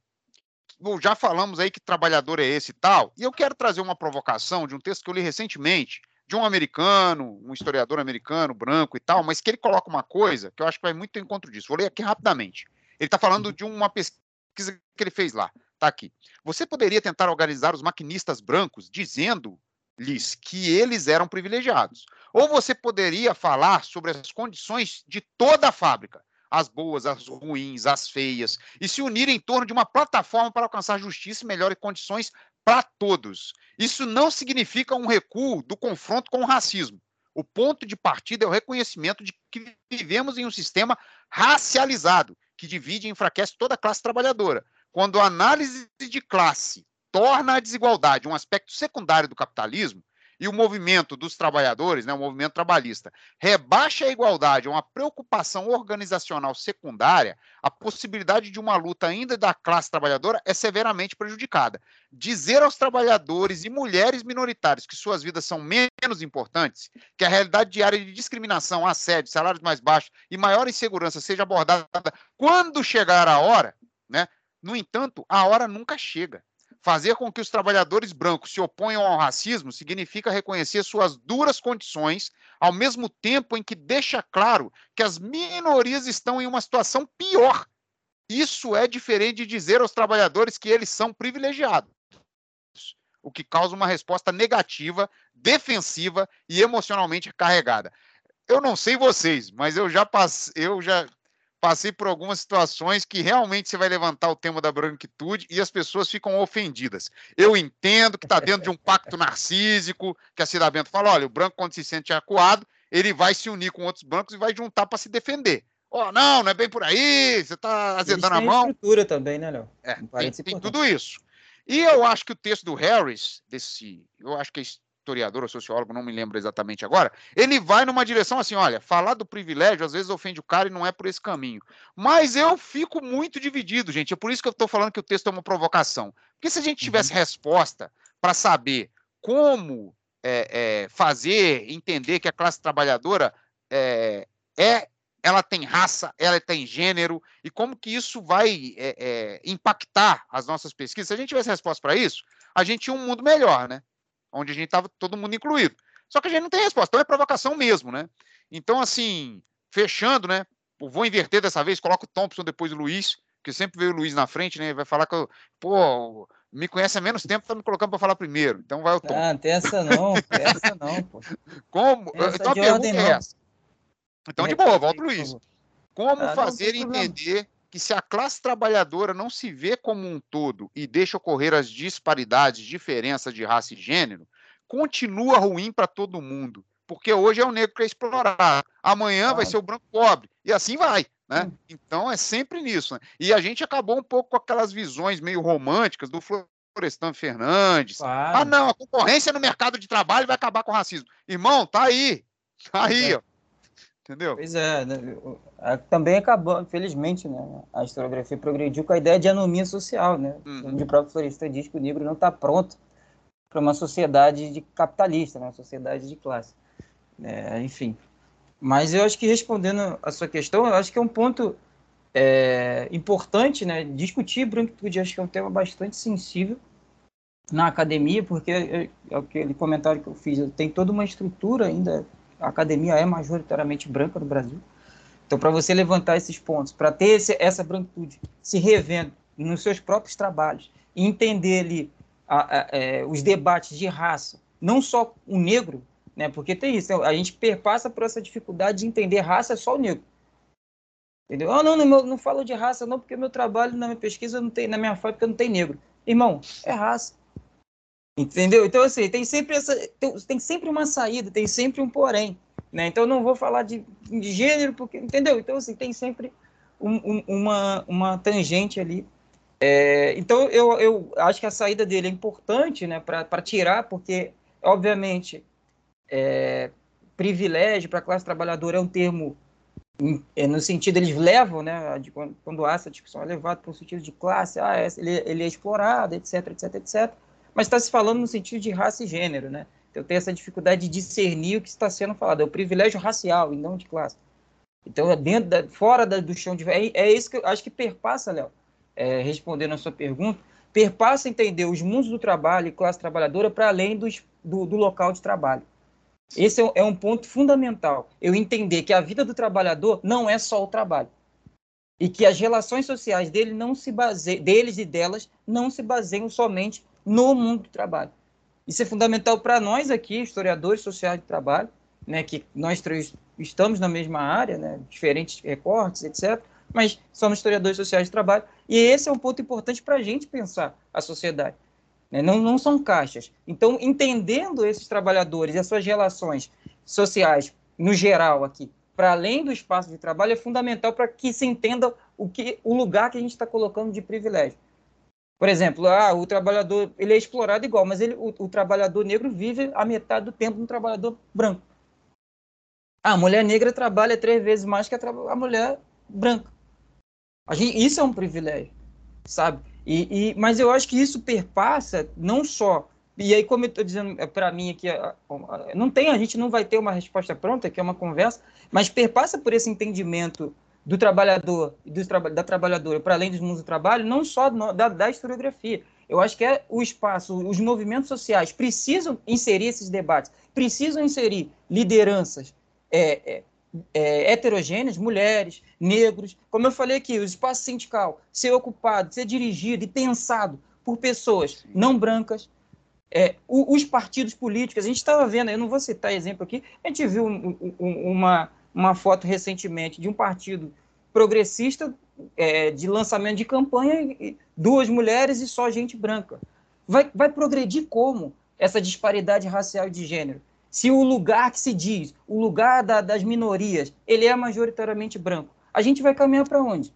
Bom, já falamos aí que trabalhador é esse e tal, e eu quero trazer uma provocação de um texto que eu li recentemente, de um americano, um historiador americano, branco e tal, mas que ele coloca uma coisa que eu acho que vai muito em encontro disso. Vou ler aqui rapidamente. Ele está falando uhum. de uma pesquisa que ele fez lá. Está aqui. Você poderia tentar organizar os maquinistas brancos dizendo-lhes que eles eram privilegiados. Ou você poderia falar sobre as condições de toda a fábrica, as boas, as ruins, as feias, e se unir em torno de uma plataforma para alcançar justiça e melhores condições para todos. Isso não significa um recuo do confronto com o racismo. O ponto de partida é o reconhecimento de que vivemos em um sistema racializado, que divide e enfraquece toda a classe trabalhadora. Quando a análise de classe torna a desigualdade um aspecto secundário do capitalismo, e o movimento dos trabalhadores, né, o movimento trabalhista, rebaixa a igualdade a uma preocupação organizacional secundária, a possibilidade de uma luta ainda da classe trabalhadora é severamente prejudicada. Dizer aos trabalhadores e mulheres minoritários que suas vidas são menos importantes, que a realidade diária de discriminação, assédio, salários mais baixos e maior insegurança seja abordada quando chegar a hora, né? No entanto, a hora nunca chega. Fazer com que os trabalhadores brancos se oponham ao racismo significa reconhecer suas duras condições, ao mesmo tempo em que deixa claro que as minorias estão em uma situação pior. Isso é diferente de dizer aos trabalhadores que eles são privilegiados, o que causa uma resposta negativa, defensiva e emocionalmente carregada. Eu não sei vocês, mas eu já passei, eu já passei por algumas situações que realmente você vai levantar o tema da branquitude e as pessoas ficam ofendidas. Eu entendo que está dentro de um pacto narcísico, que a Cida Bento fala: olha, o branco, quando se sente acuado, ele vai se unir com outros brancos e vai juntar para se defender. Oh, não, não é bem por aí, você está azedando a mão. estrutura também, né, Léo? É, tem, tem tudo isso. E eu acho que o texto do Harris, desse, eu acho que é historiador ou sociólogo, não me lembro exatamente agora, ele vai numa direção assim: olha, falar do privilégio às vezes ofende o cara e não é por esse caminho. Mas eu fico muito dividido, gente. É por isso que eu estou falando que o texto é uma provocação. Porque se a gente tivesse uhum. resposta para saber como é, é, fazer entender que a classe trabalhadora é, é, ela tem raça, ela tem gênero, e como que isso vai é, é, impactar as nossas pesquisas, se a gente tivesse resposta para isso, a gente tinha um mundo melhor, né? Onde a gente estava todo mundo incluído. Só que a gente não tem resposta, então é provocação mesmo, né? Então, assim, fechando, né? Vou inverter dessa vez, coloco o Thompson depois o Luiz, que sempre veio o Luiz na frente, né? Vai falar que eu, pô, me conhece há menos tempo, tá me colocando para falar primeiro. Então vai o Thompson. Ah, tem essa não, tem essa não, pô. Como? Essa então a pergunta é essa. Então, de boa, volta o Luiz. Como ah, fazer entender que se a classe trabalhadora não se vê como um todo e deixa ocorrer as disparidades, diferença de raça e gênero, continua ruim para todo mundo. Porque hoje é o negro que é explorado, amanhã ah. vai ser o branco pobre, e assim vai. Né? Hum. Então é sempre nisso. Né? E a gente acabou um pouco com aquelas visões meio românticas do Florestan Fernandes. Claro. Ah, não, a concorrência no mercado de trabalho vai acabar com o racismo. Irmão, tá aí. Tá aí, é. ó. Entendeu? Pois é, né? também acabou, infelizmente, né? A historiografia progrediu com a ideia de anomia social, né? Uhum. Onde o próprio Floresta diz que o negro não está pronto para uma sociedade de capitalista, né? uma sociedade de classe. É, enfim. Mas eu acho que respondendo a sua questão, eu acho que é um ponto é, importante, né? Discutir branquitude, acho que é um tema bastante sensível na academia, porque é, é aquele comentário que eu fiz, tem toda uma estrutura ainda a academia é majoritariamente branca no Brasil. Então, para você levantar esses pontos, para ter esse, essa branquitude se revendo nos seus próprios trabalhos entender ali a, a, a, é, os debates de raça, não só o negro, né? Porque tem isso, a gente perpassa por essa dificuldade de entender raça é só o negro. Entendeu? Ah, não, não, não falo de raça não, porque meu trabalho, na minha pesquisa, não tem, na minha fábrica não tem negro. Irmão, é raça. Entendeu? Então, assim, tem sempre essa. Tem, sempre uma saída, tem sempre um porém. Né? Então, não vou falar de, de gênero, porque. Entendeu? Então, assim, tem sempre um, um, uma, uma tangente ali. É, então, eu, eu acho que a saída dele é importante né, para tirar, porque, obviamente, é, privilégio para a classe trabalhadora é um termo é, no sentido eles levam, né, quando, quando há essa discussão é levado para o sentido de classe, ah, ele, ele é explorado, etc, etc, etc mas está se falando no sentido de raça e gênero, né? Então tem essa dificuldade de discernir o que está sendo falado, é o privilégio racial e não de classe. Então, é dentro da, fora da, do chão de. É, é isso que eu acho que perpassa, Léo, é, respondendo a sua pergunta, perpassa entender os mundos do trabalho e classe trabalhadora para além dos, do, do, local de trabalho. Esse é, é um ponto fundamental. Eu entender que a vida do trabalhador não é só o trabalho e que as relações sociais dele não se base... deles e delas não se baseiam somente no mundo do trabalho. Isso é fundamental para nós aqui, historiadores sociais de trabalho, né, que nós três estamos na mesma área, né, diferentes recortes, etc., mas somos historiadores sociais de trabalho, e esse é um ponto importante para a gente pensar a sociedade. Né? Não, não são caixas. Então, entendendo esses trabalhadores e as suas relações sociais, no geral aqui, para além do espaço de trabalho, é fundamental para que se entenda o, que, o lugar que a gente está colocando de privilégio. Por exemplo, ah, o trabalhador ele é explorado igual, mas ele, o, o trabalhador negro vive a metade do tempo um trabalhador branco. A mulher negra trabalha três vezes mais que a, a mulher branca. A gente, isso é um privilégio, sabe? E, e, mas eu acho que isso perpassa não só. E aí, como eu estou dizendo é, para mim aqui, não tem, a gente não vai ter uma resposta pronta, que é uma conversa, mas perpassa por esse entendimento do trabalhador e do, da trabalhadora para além dos mundos do trabalho, não só no, da, da historiografia. Eu acho que é o espaço, os movimentos sociais precisam inserir esses debates, precisam inserir lideranças é, é, é, heterogêneas, mulheres, negros. Como eu falei aqui, o espaço sindical ser ocupado, ser dirigido e pensado por pessoas não brancas. É, o, os partidos políticos, a gente estava vendo, eu não vou citar exemplo aqui, a gente viu um, um, uma, uma foto recentemente de um partido progressista é, de lançamento de campanha, duas mulheres e só gente branca. Vai, vai progredir como essa disparidade racial e de gênero? Se o lugar que se diz, o lugar da, das minorias, ele é majoritariamente branco, a gente vai caminhar para onde?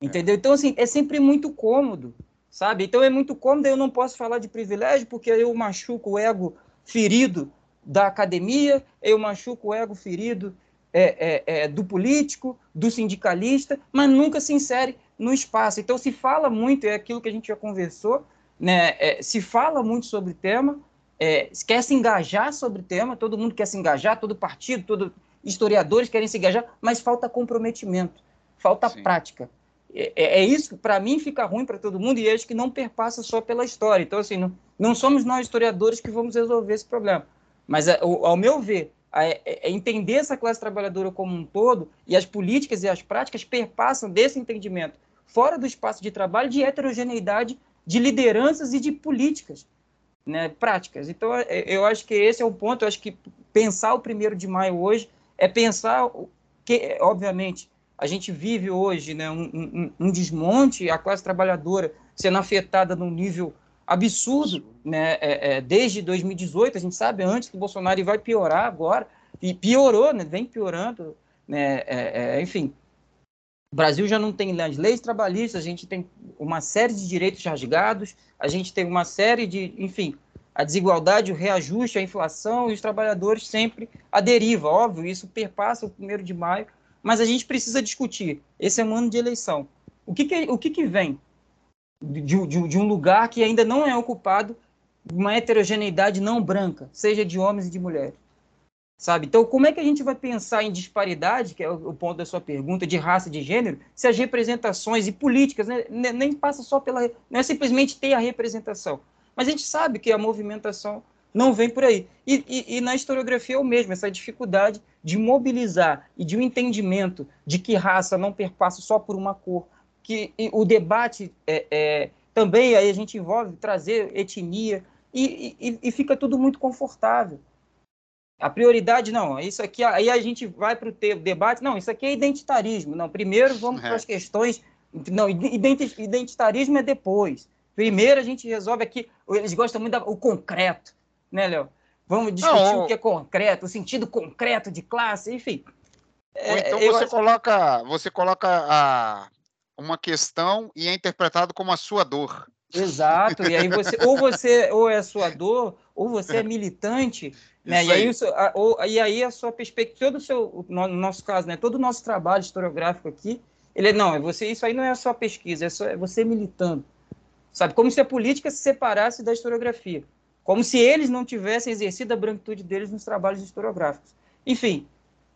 Entendeu? Então, assim, é sempre muito cômodo, sabe? Então, é muito cômodo, eu não posso falar de privilégio, porque eu machuco o ego ferido da academia, eu machuco o ego ferido é, é, é, do político, do sindicalista, mas nunca se insere no espaço. Então, se fala muito, é aquilo que a gente já conversou, né? É, se fala muito sobre o tema, é, quer se engajar sobre o tema, todo mundo quer se engajar, todo partido, todo historiadores querem se engajar, mas falta comprometimento, falta Sim. prática. É, é, é isso, para mim, fica ruim para todo mundo e acho que não perpassa só pela história. Então, assim, não, não somos nós historiadores que vamos resolver esse problema. Mas, é, ao meu ver, é, é entender essa classe trabalhadora como um todo e as políticas e as práticas perpassam desse entendimento, fora do espaço de trabalho, de heterogeneidade de lideranças e de políticas né, práticas. Então, é, eu acho que esse é o ponto. Eu acho que pensar o primeiro de maio hoje é pensar que, obviamente, a gente vive hoje né, um, um, um desmonte, a classe trabalhadora sendo afetada num nível absurdo, né? É, é, desde 2018, a gente sabe antes que Bolsonaro vai piorar agora, e piorou, né? Vem piorando, né? É, é, enfim, o Brasil já não tem leis trabalhistas, a gente tem uma série de direitos rasgados, a gente tem uma série de, enfim, a desigualdade, o reajuste, a inflação e os trabalhadores sempre à deriva. Óbvio, isso perpassa o primeiro de maio, mas a gente precisa discutir. Esse é um ano de eleição. O que, que o que, que vem de, de, de um lugar que ainda não é ocupado uma heterogeneidade não branca, seja de homens e de mulheres. Sabe? Então, como é que a gente vai pensar em disparidade, que é o ponto da sua pergunta, de raça e de gênero, se as representações e políticas né, nem passa só pela. Não é simplesmente ter a representação. Mas a gente sabe que a movimentação não vem por aí. E, e, e na historiografia é o mesmo, essa dificuldade de mobilizar e de um entendimento de que raça não perpassa só por uma cor, que o debate é, é, também aí a gente envolve trazer etnia e, e, e, fica tudo muito confortável. A prioridade, não, isso aqui, aí a gente vai para o debate, não, isso aqui é identitarismo. Não, primeiro vamos é. para as questões. Não, identitarismo é depois. Primeiro a gente resolve aqui, eles gostam muito do concreto, né, Léo? Vamos discutir não, o que é concreto, o sentido concreto de classe, enfim. Ou então é, você, coloca, você coloca a, uma questão e é interpretado como a sua dor. Exato, e aí você, ou você ou é a sua dor, ou você é militante, né? e, aí, isso, a, ou, e aí a sua perspectiva, todo o seu, no, nosso caso, né? todo o nosso trabalho historiográfico aqui, ele não, é você, isso aí não é a sua pesquisa, é, só, é você militando. Sabe? Como se a política se separasse da historiografia. Como se eles não tivessem exercido a branquitude deles nos trabalhos historiográficos. Enfim,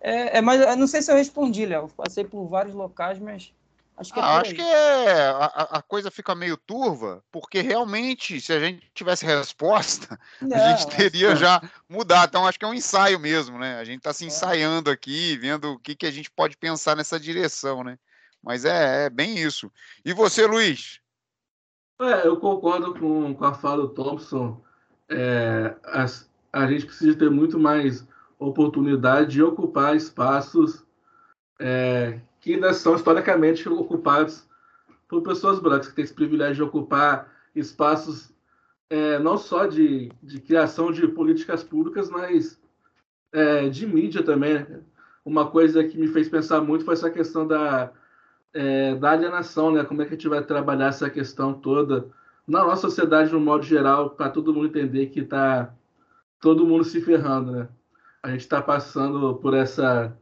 é, é, mas não sei se eu respondi, Léo. Passei por vários locais, mas Acho que, é ah, acho que é, a, a, coisa fica meio turva, porque realmente, se a gente tivesse [laughs] resposta, Não, a gente teria que... já mudado. Então, acho que é um ensaio mesmo, né? A gente está se é. ensaiando aqui, vendo o que, que a gente pode pensar nessa direção, né? Mas é, é bem isso. E você, Luiz? É, eu concordo com, com a fala do Thompson. É, a, a gente precisa ter muito mais oportunidade de ocupar espaços é, que ainda são historicamente ocupados por pessoas brancas, que têm esse privilégio de ocupar espaços é, não só de, de criação de políticas públicas, mas é, de mídia também. Uma coisa que me fez pensar muito foi essa questão da, é, da alienação, né? Como é que a gente vai trabalhar essa questão toda na nossa sociedade, no modo geral, para todo mundo entender que está todo mundo se ferrando, né? A gente está passando por essa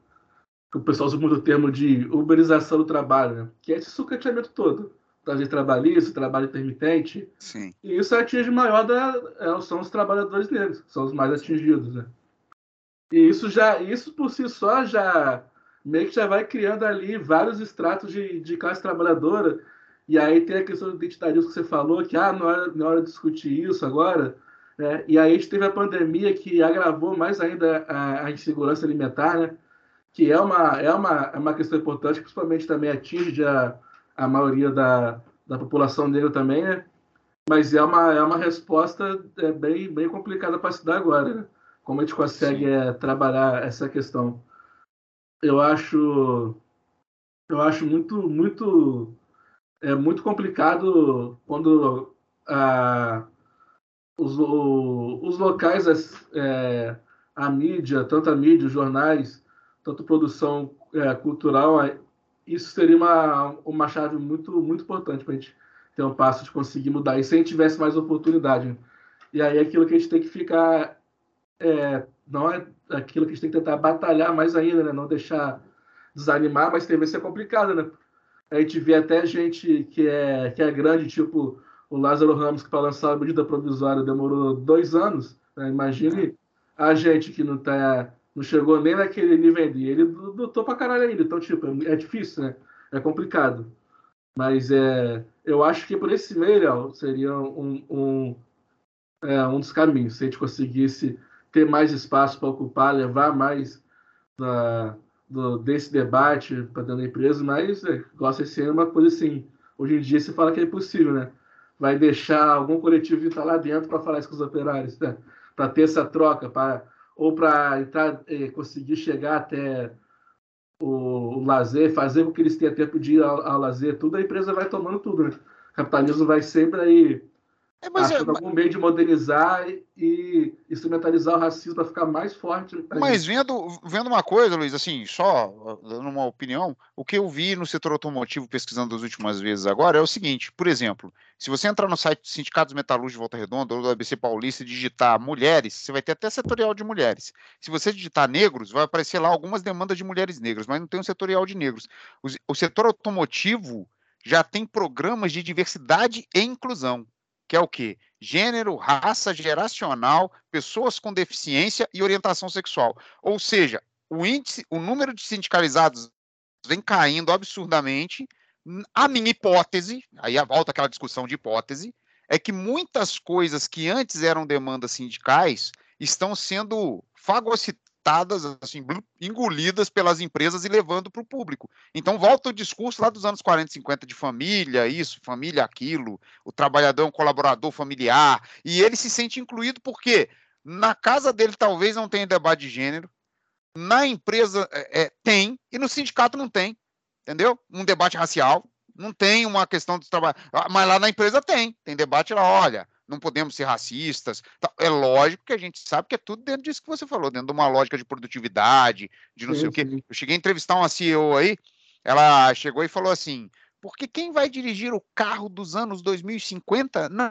que o pessoal usa muito o termo de uberização do trabalho, né? que é esse sucateamento todo. Trabalho trabalhista, trabalho intermitente. Sim. E isso atinge maior da, é, são os trabalhadores negros, são os mais atingidos. Né? E isso já, isso por si só já meio que já vai criando ali vários estratos de, de classe trabalhadora. E aí tem a questão do identitarismo que você falou, que ah, não é, não é hora de discutir isso agora. Né? E aí a gente teve a pandemia que agravou mais ainda a, a insegurança alimentar, né? Que é uma, é uma, é uma questão importante, principalmente também atinge a, a maioria da, da população negra também, né? Mas é uma, é uma resposta é, bem, bem complicada para se dar agora, né? Como a gente consegue é, trabalhar essa questão. Eu acho, eu acho muito, muito, é muito complicado quando a, os, o, os locais, é, a mídia, tanto a mídia, os jornais, tanto produção é, cultural, isso seria uma, uma chave muito, muito importante para a gente ter um passo de conseguir mudar. E se a gente tivesse mais oportunidade. E aí aquilo que a gente tem que ficar. É, não é aquilo que a gente tem que tentar batalhar mais ainda, né? Não deixar desanimar, mas tem vezes é complicado, né? A gente vê até gente que é, que é grande, tipo o Lázaro Ramos, que para lançar a medida provisória demorou dois anos. Né? Imagine a gente que não está não chegou nem naquele nível ali. Ele lutou pra caralho ainda. Então, tipo, é difícil, né? É complicado. Mas é, eu acho que por esse meio, seria um, um, é, um dos caminhos. Se a gente conseguisse ter mais espaço para ocupar, levar mais da, do, desse debate para dentro da empresa, mas é, gosta de ser uma coisa assim. Hoje em dia se fala que é impossível, né? Vai deixar algum coletivo estar lá dentro para falar isso com os operários, né? Para ter essa troca, para ou para eh, conseguir chegar até o, o, lazer, fazer com que eles tenham tempo de ir ao, ao lazer, tudo a empresa vai tomando tudo, né? O capitalismo vai sempre aí é, mas achando é, algum meio de modernizar e instrumentalizar o racismo para ficar mais forte. Mas vendo, vendo uma coisa, Luiz, assim, só dando uma opinião, o que eu vi no setor automotivo pesquisando as últimas vezes agora é o seguinte, por exemplo, se você entrar no site do Sindicatos Metalúrgicos de Volta Redonda ou do ABC Paulista e digitar mulheres, você vai ter até setorial de mulheres. Se você digitar negros, vai aparecer lá algumas demandas de mulheres negras, mas não tem um setorial de negros. O, o setor automotivo já tem programas de diversidade e inclusão que é o quê? Gênero, raça, geracional, pessoas com deficiência e orientação sexual. Ou seja, o índice, o número de sindicalizados vem caindo absurdamente. A minha hipótese, aí volta aquela discussão de hipótese, é que muitas coisas que antes eram demandas sindicais estão sendo fagocitadas cortadas, assim, engolidas pelas empresas e levando para o público. Então volta o discurso lá dos anos 40 e 50 de família, isso, família, aquilo, o trabalhador é um colaborador familiar, e ele se sente incluído porque na casa dele talvez não tenha debate de gênero, na empresa é, é, tem, e no sindicato não tem, entendeu? Um debate racial, não tem uma questão do trabalho, ah, mas lá na empresa tem, tem debate lá, olha, não podemos ser racistas. É lógico que a gente sabe que é tudo dentro disso que você falou, dentro de uma lógica de produtividade, de não sim, sei o quê. Sim. Eu cheguei a entrevistar uma CEO aí, ela chegou e falou assim: porque quem vai dirigir o carro dos anos 2050 não é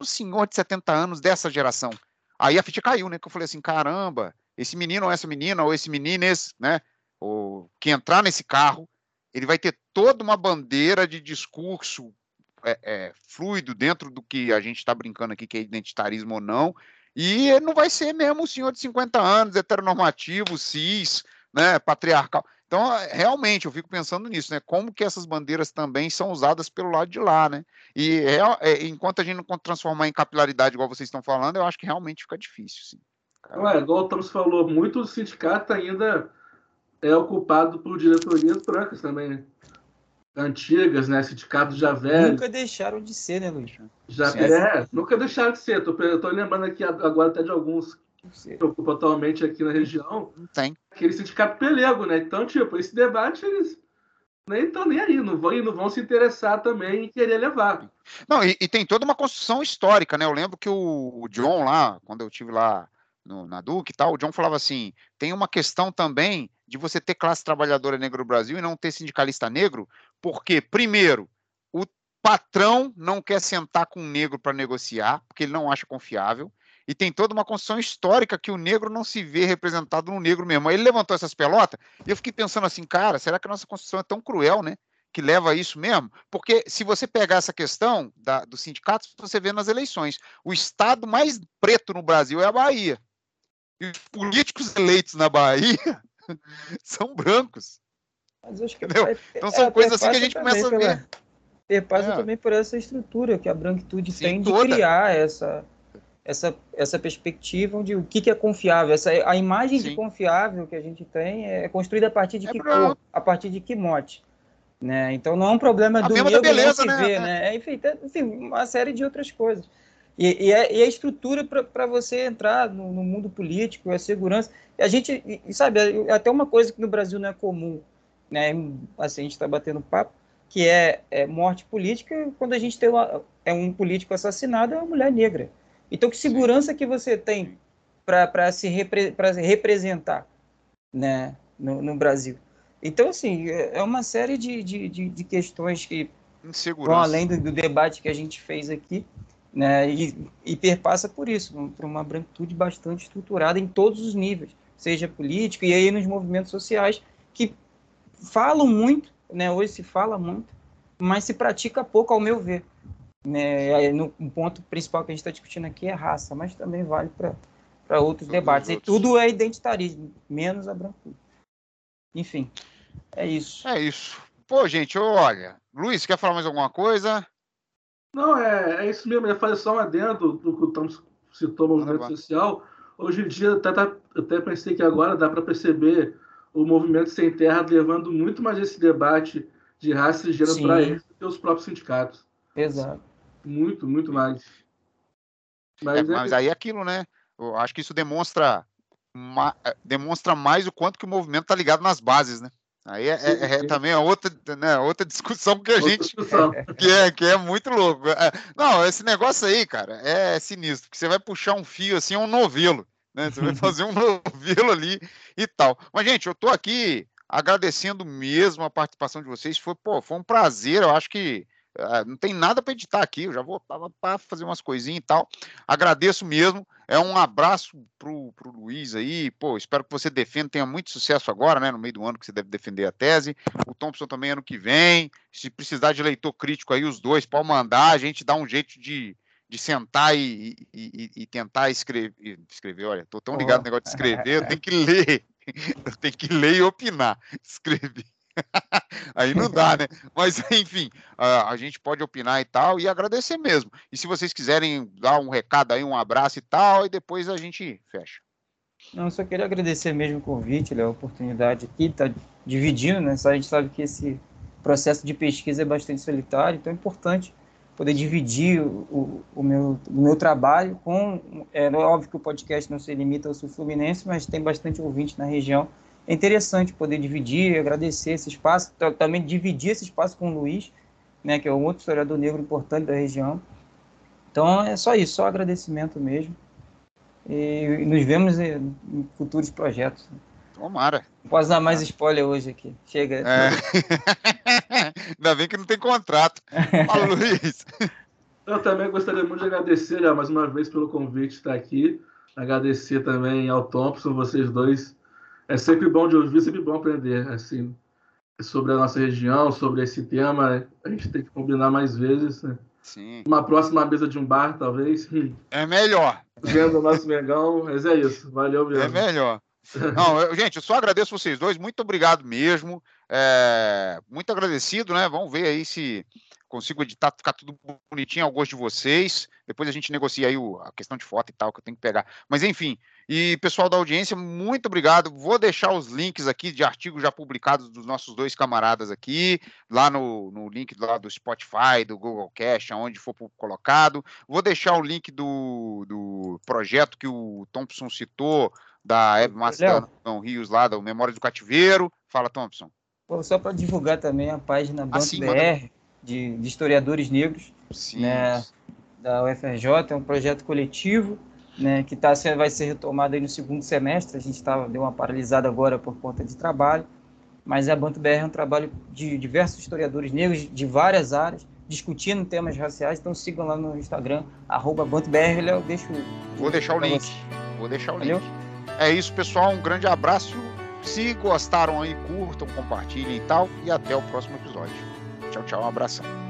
o senhor de 70 anos dessa geração. Aí a ficha caiu, né? Que eu falei assim: caramba, esse menino ou essa menina, ou esse menino, esse, né? Ou que entrar nesse carro, ele vai ter toda uma bandeira de discurso é, é, fluido dentro do que a gente está brincando aqui, que é identitarismo ou não, e não vai ser mesmo o senhor de 50 anos, heteronormativo, cis, né, patriarcal. Então, realmente, eu fico pensando nisso, né? Como que essas bandeiras também são usadas pelo lado de lá, né? E é, é, enquanto a gente não transformar em capilaridade, igual vocês estão falando, eu acho que realmente fica difícil, sim. Ué, igual o Thomas falou, muito sindicato ainda é ocupado por diretorias brancas também, né? Antigas, né? Sindicatos já velhos. Nunca deixaram de ser, né, Luiz? Já é, nunca deixaram de ser. Estou lembrando aqui agora até de alguns que ocupam atualmente aqui na região. Tem. Aquele sindicato pelego, né? Então, tipo, esse debate eles nem estão nem aí, não vão, não vão se interessar também em querer levar. Não, e, e, tem toda uma construção histórica, né? Eu lembro que o, o John lá, quando eu tive lá no, na Duque e tal, o John falava assim: tem uma questão também de você ter classe trabalhadora negra no Brasil e não ter sindicalista negro, Porque, primeiro, o patrão não quer sentar com um negro para negociar, porque ele não acha confiável. E tem toda uma construção histórica que o negro não se vê representado no negro mesmo. Aí ele levantou essas pelotas e eu fiquei pensando assim, cara, será que a nossa Constituição é tão cruel, né? Que leva a isso mesmo? Porque se você pegar essa questão da, dos sindicatos, você vê nas eleições. O estado mais preto no Brasil é a Bahia. E os políticos eleitos na Bahia [laughs] são brancos. Mas acho que é, então são é, coisas assim que a gente começa a ver. Perpassa é. também por essa estrutura que a branquitude Sim, tem de toda. criar essa, essa, essa perspectiva de o que, que é confiável. Essa, a imagem Sim. de confiável que a gente tem é construída a partir de é que cor, a partir de que mote. Né? Então não é um problema a do negro beleza, não se né? ver, né? É, enfim, tem, enfim, uma série de outras coisas. E, e, a, e a estrutura para você entrar no, no, mundo político, a segurança. A gente, e, sabe, é até uma coisa que no Brasil não é comum, né? Assim, a gente está batendo papo, que é, é, morte política, quando a gente tem uma, é um político assassinado, é uma mulher negra. Então, que segurança que você tem para se repre, representar né, no, no, Brasil? Então, assim, é, é uma série de, de, de, de questões que vão além do, do, debate que a gente fez aqui, né, e, e perpassa por isso, por uma branquitude bastante estruturada em todos os níveis, seja político e aí nos movimentos sociais, que falam muito, né, hoje se fala muito, mas se pratica pouco, ao meu ver. Né, no, o ponto principal que a gente está discutindo aqui é raça, mas também vale para outros debates. Outros. E tudo é identitarismo, menos a branquitude. Enfim, é isso. É isso. Pô, gente, olha. Luiz, quer falar mais alguma coisa? Não, é, é isso mesmo. Eu ia fazer só um adendo do que o Tom citou no movimento social. Hoje em dia, até, tá, até pensei que agora dá para perceber o movimento sem terra levando muito mais esse debate de raça e gênero para eles do que os próprios sindicatos. Exato. Muito, muito mais. Mas, é, é mas aí é aquilo, né? Eu acho que isso demonstra, ma, é, demonstra mais o quanto que o movimento está ligado nas bases, né? Aí é, é, é também outra, né, outra discussão que a outra gente. [laughs] Que é, que é muito louco. Não, esse negócio aí, cara, é sinistro. Porque você vai puxar um fio assim, um novelo. Né? Você vai fazer um [laughs] novelo ali e tal. Mas, gente, eu tô aqui agradecendo mesmo a participação de vocês. Foi, pô, foi um prazer. Eu acho que uh, não tem nada para editar aqui. Eu já voltava para fazer umas coisinhas e tal. Agradeço mesmo. É um abraço pro, pro Luiz aí. Pô, espero que você defenda, tenha muito sucesso agora, né? No meio do ano que você deve defender a tese. O Thompson também ano que vem. Se precisar de leitor crítico aí, os dois, pode mandar. A gente dá um jeito de, de sentar e, e, e tentar escrever, escrever. Olha, tô tão ligado no negócio de escrever, eu tenho que ler. [laughs] Eu tenho que ler e opinar. [laughs] Escrever. Aí não dá, né? [laughs] Mas, enfim, a, a, gente pode opinar e tal, e agradecer mesmo. E se vocês quiserem dar um recado aí, um abraço e tal, e depois a gente fecha. Não, só queria agradecer mesmo o convite, a oportunidade aqui, tá dividindo, né? A gente sabe que esse processo de pesquisa é bastante solitário, então é importante poder dividir o, o, meu, o meu trabalho com. É óbvio que o podcast não se limita ao Sul Fluminense, mas tem bastante ouvinte na região é interessante poder dividir, agradecer esse espaço, também dividir esse espaço com o Luiz, né, que é um outro historiador negro importante da região. Então é só isso, só agradecimento mesmo. E nos vemos em futuros projetos. Tomara. Não posso dar mais spoiler hoje aqui. Chega. É. [laughs] Ainda bem que não tem contrato. Fala, [laughs] Luiz. Eu também gostaria muito de agradecer já mais uma vez pelo convite de estar aqui. Agradecer também ao Thompson, vocês dois é sempre bom de ouvir, sempre bom aprender, assim, sobre a nossa região, sobre esse tema. A gente tem que combinar mais vezes, né? Sim. Uma próxima mesa de um bar, talvez. É melhor. Vendo o nosso Mengão, mas é isso. Valeu mesmo. É melhor. Não, eu, gente, eu só agradeço vocês dois. Muito obrigado mesmo. É, muito agradecido, né? Vamos ver aí se consigo editar, ficar tudo bonitinho ao gosto de vocês. Depois a gente negocia aí o, a questão de foto e tal, que eu tenho que pegar. Mas enfim, e pessoal da audiência, muito obrigado. Vou deixar os links aqui de artigos já publicados dos nossos dois camaradas aqui, lá no, no link lá do Spotify, do Google Cache, aonde for colocado. Vou deixar o link do, do projeto que o Thompson citou, da Hebe Macedão Rios, lá do Memória do Cativeiro. Fala, Thompson. só para divulgar também a página Banco assim, BR, de, de, historiadores negros, Sim. né, da UFRJ, é um projeto coletivo né, que tá, vai ser retomado aí no segundo semestre. A gente tá, deu uma paralisada agora por conta de trabalho. mas a Banto BR é um trabalho de diversos historiadores negros de várias áreas, discutindo temas raciais, então sigam lá no Instagram, arroba BantoBR, eu deixo... Vou deixar o link, vou deixar o Valeu? link. É isso, pessoal, um grande abraço, se gostaram aí, curtam, compartilhem e tal, e até o próximo episódio. Tchau, tchau, um abração.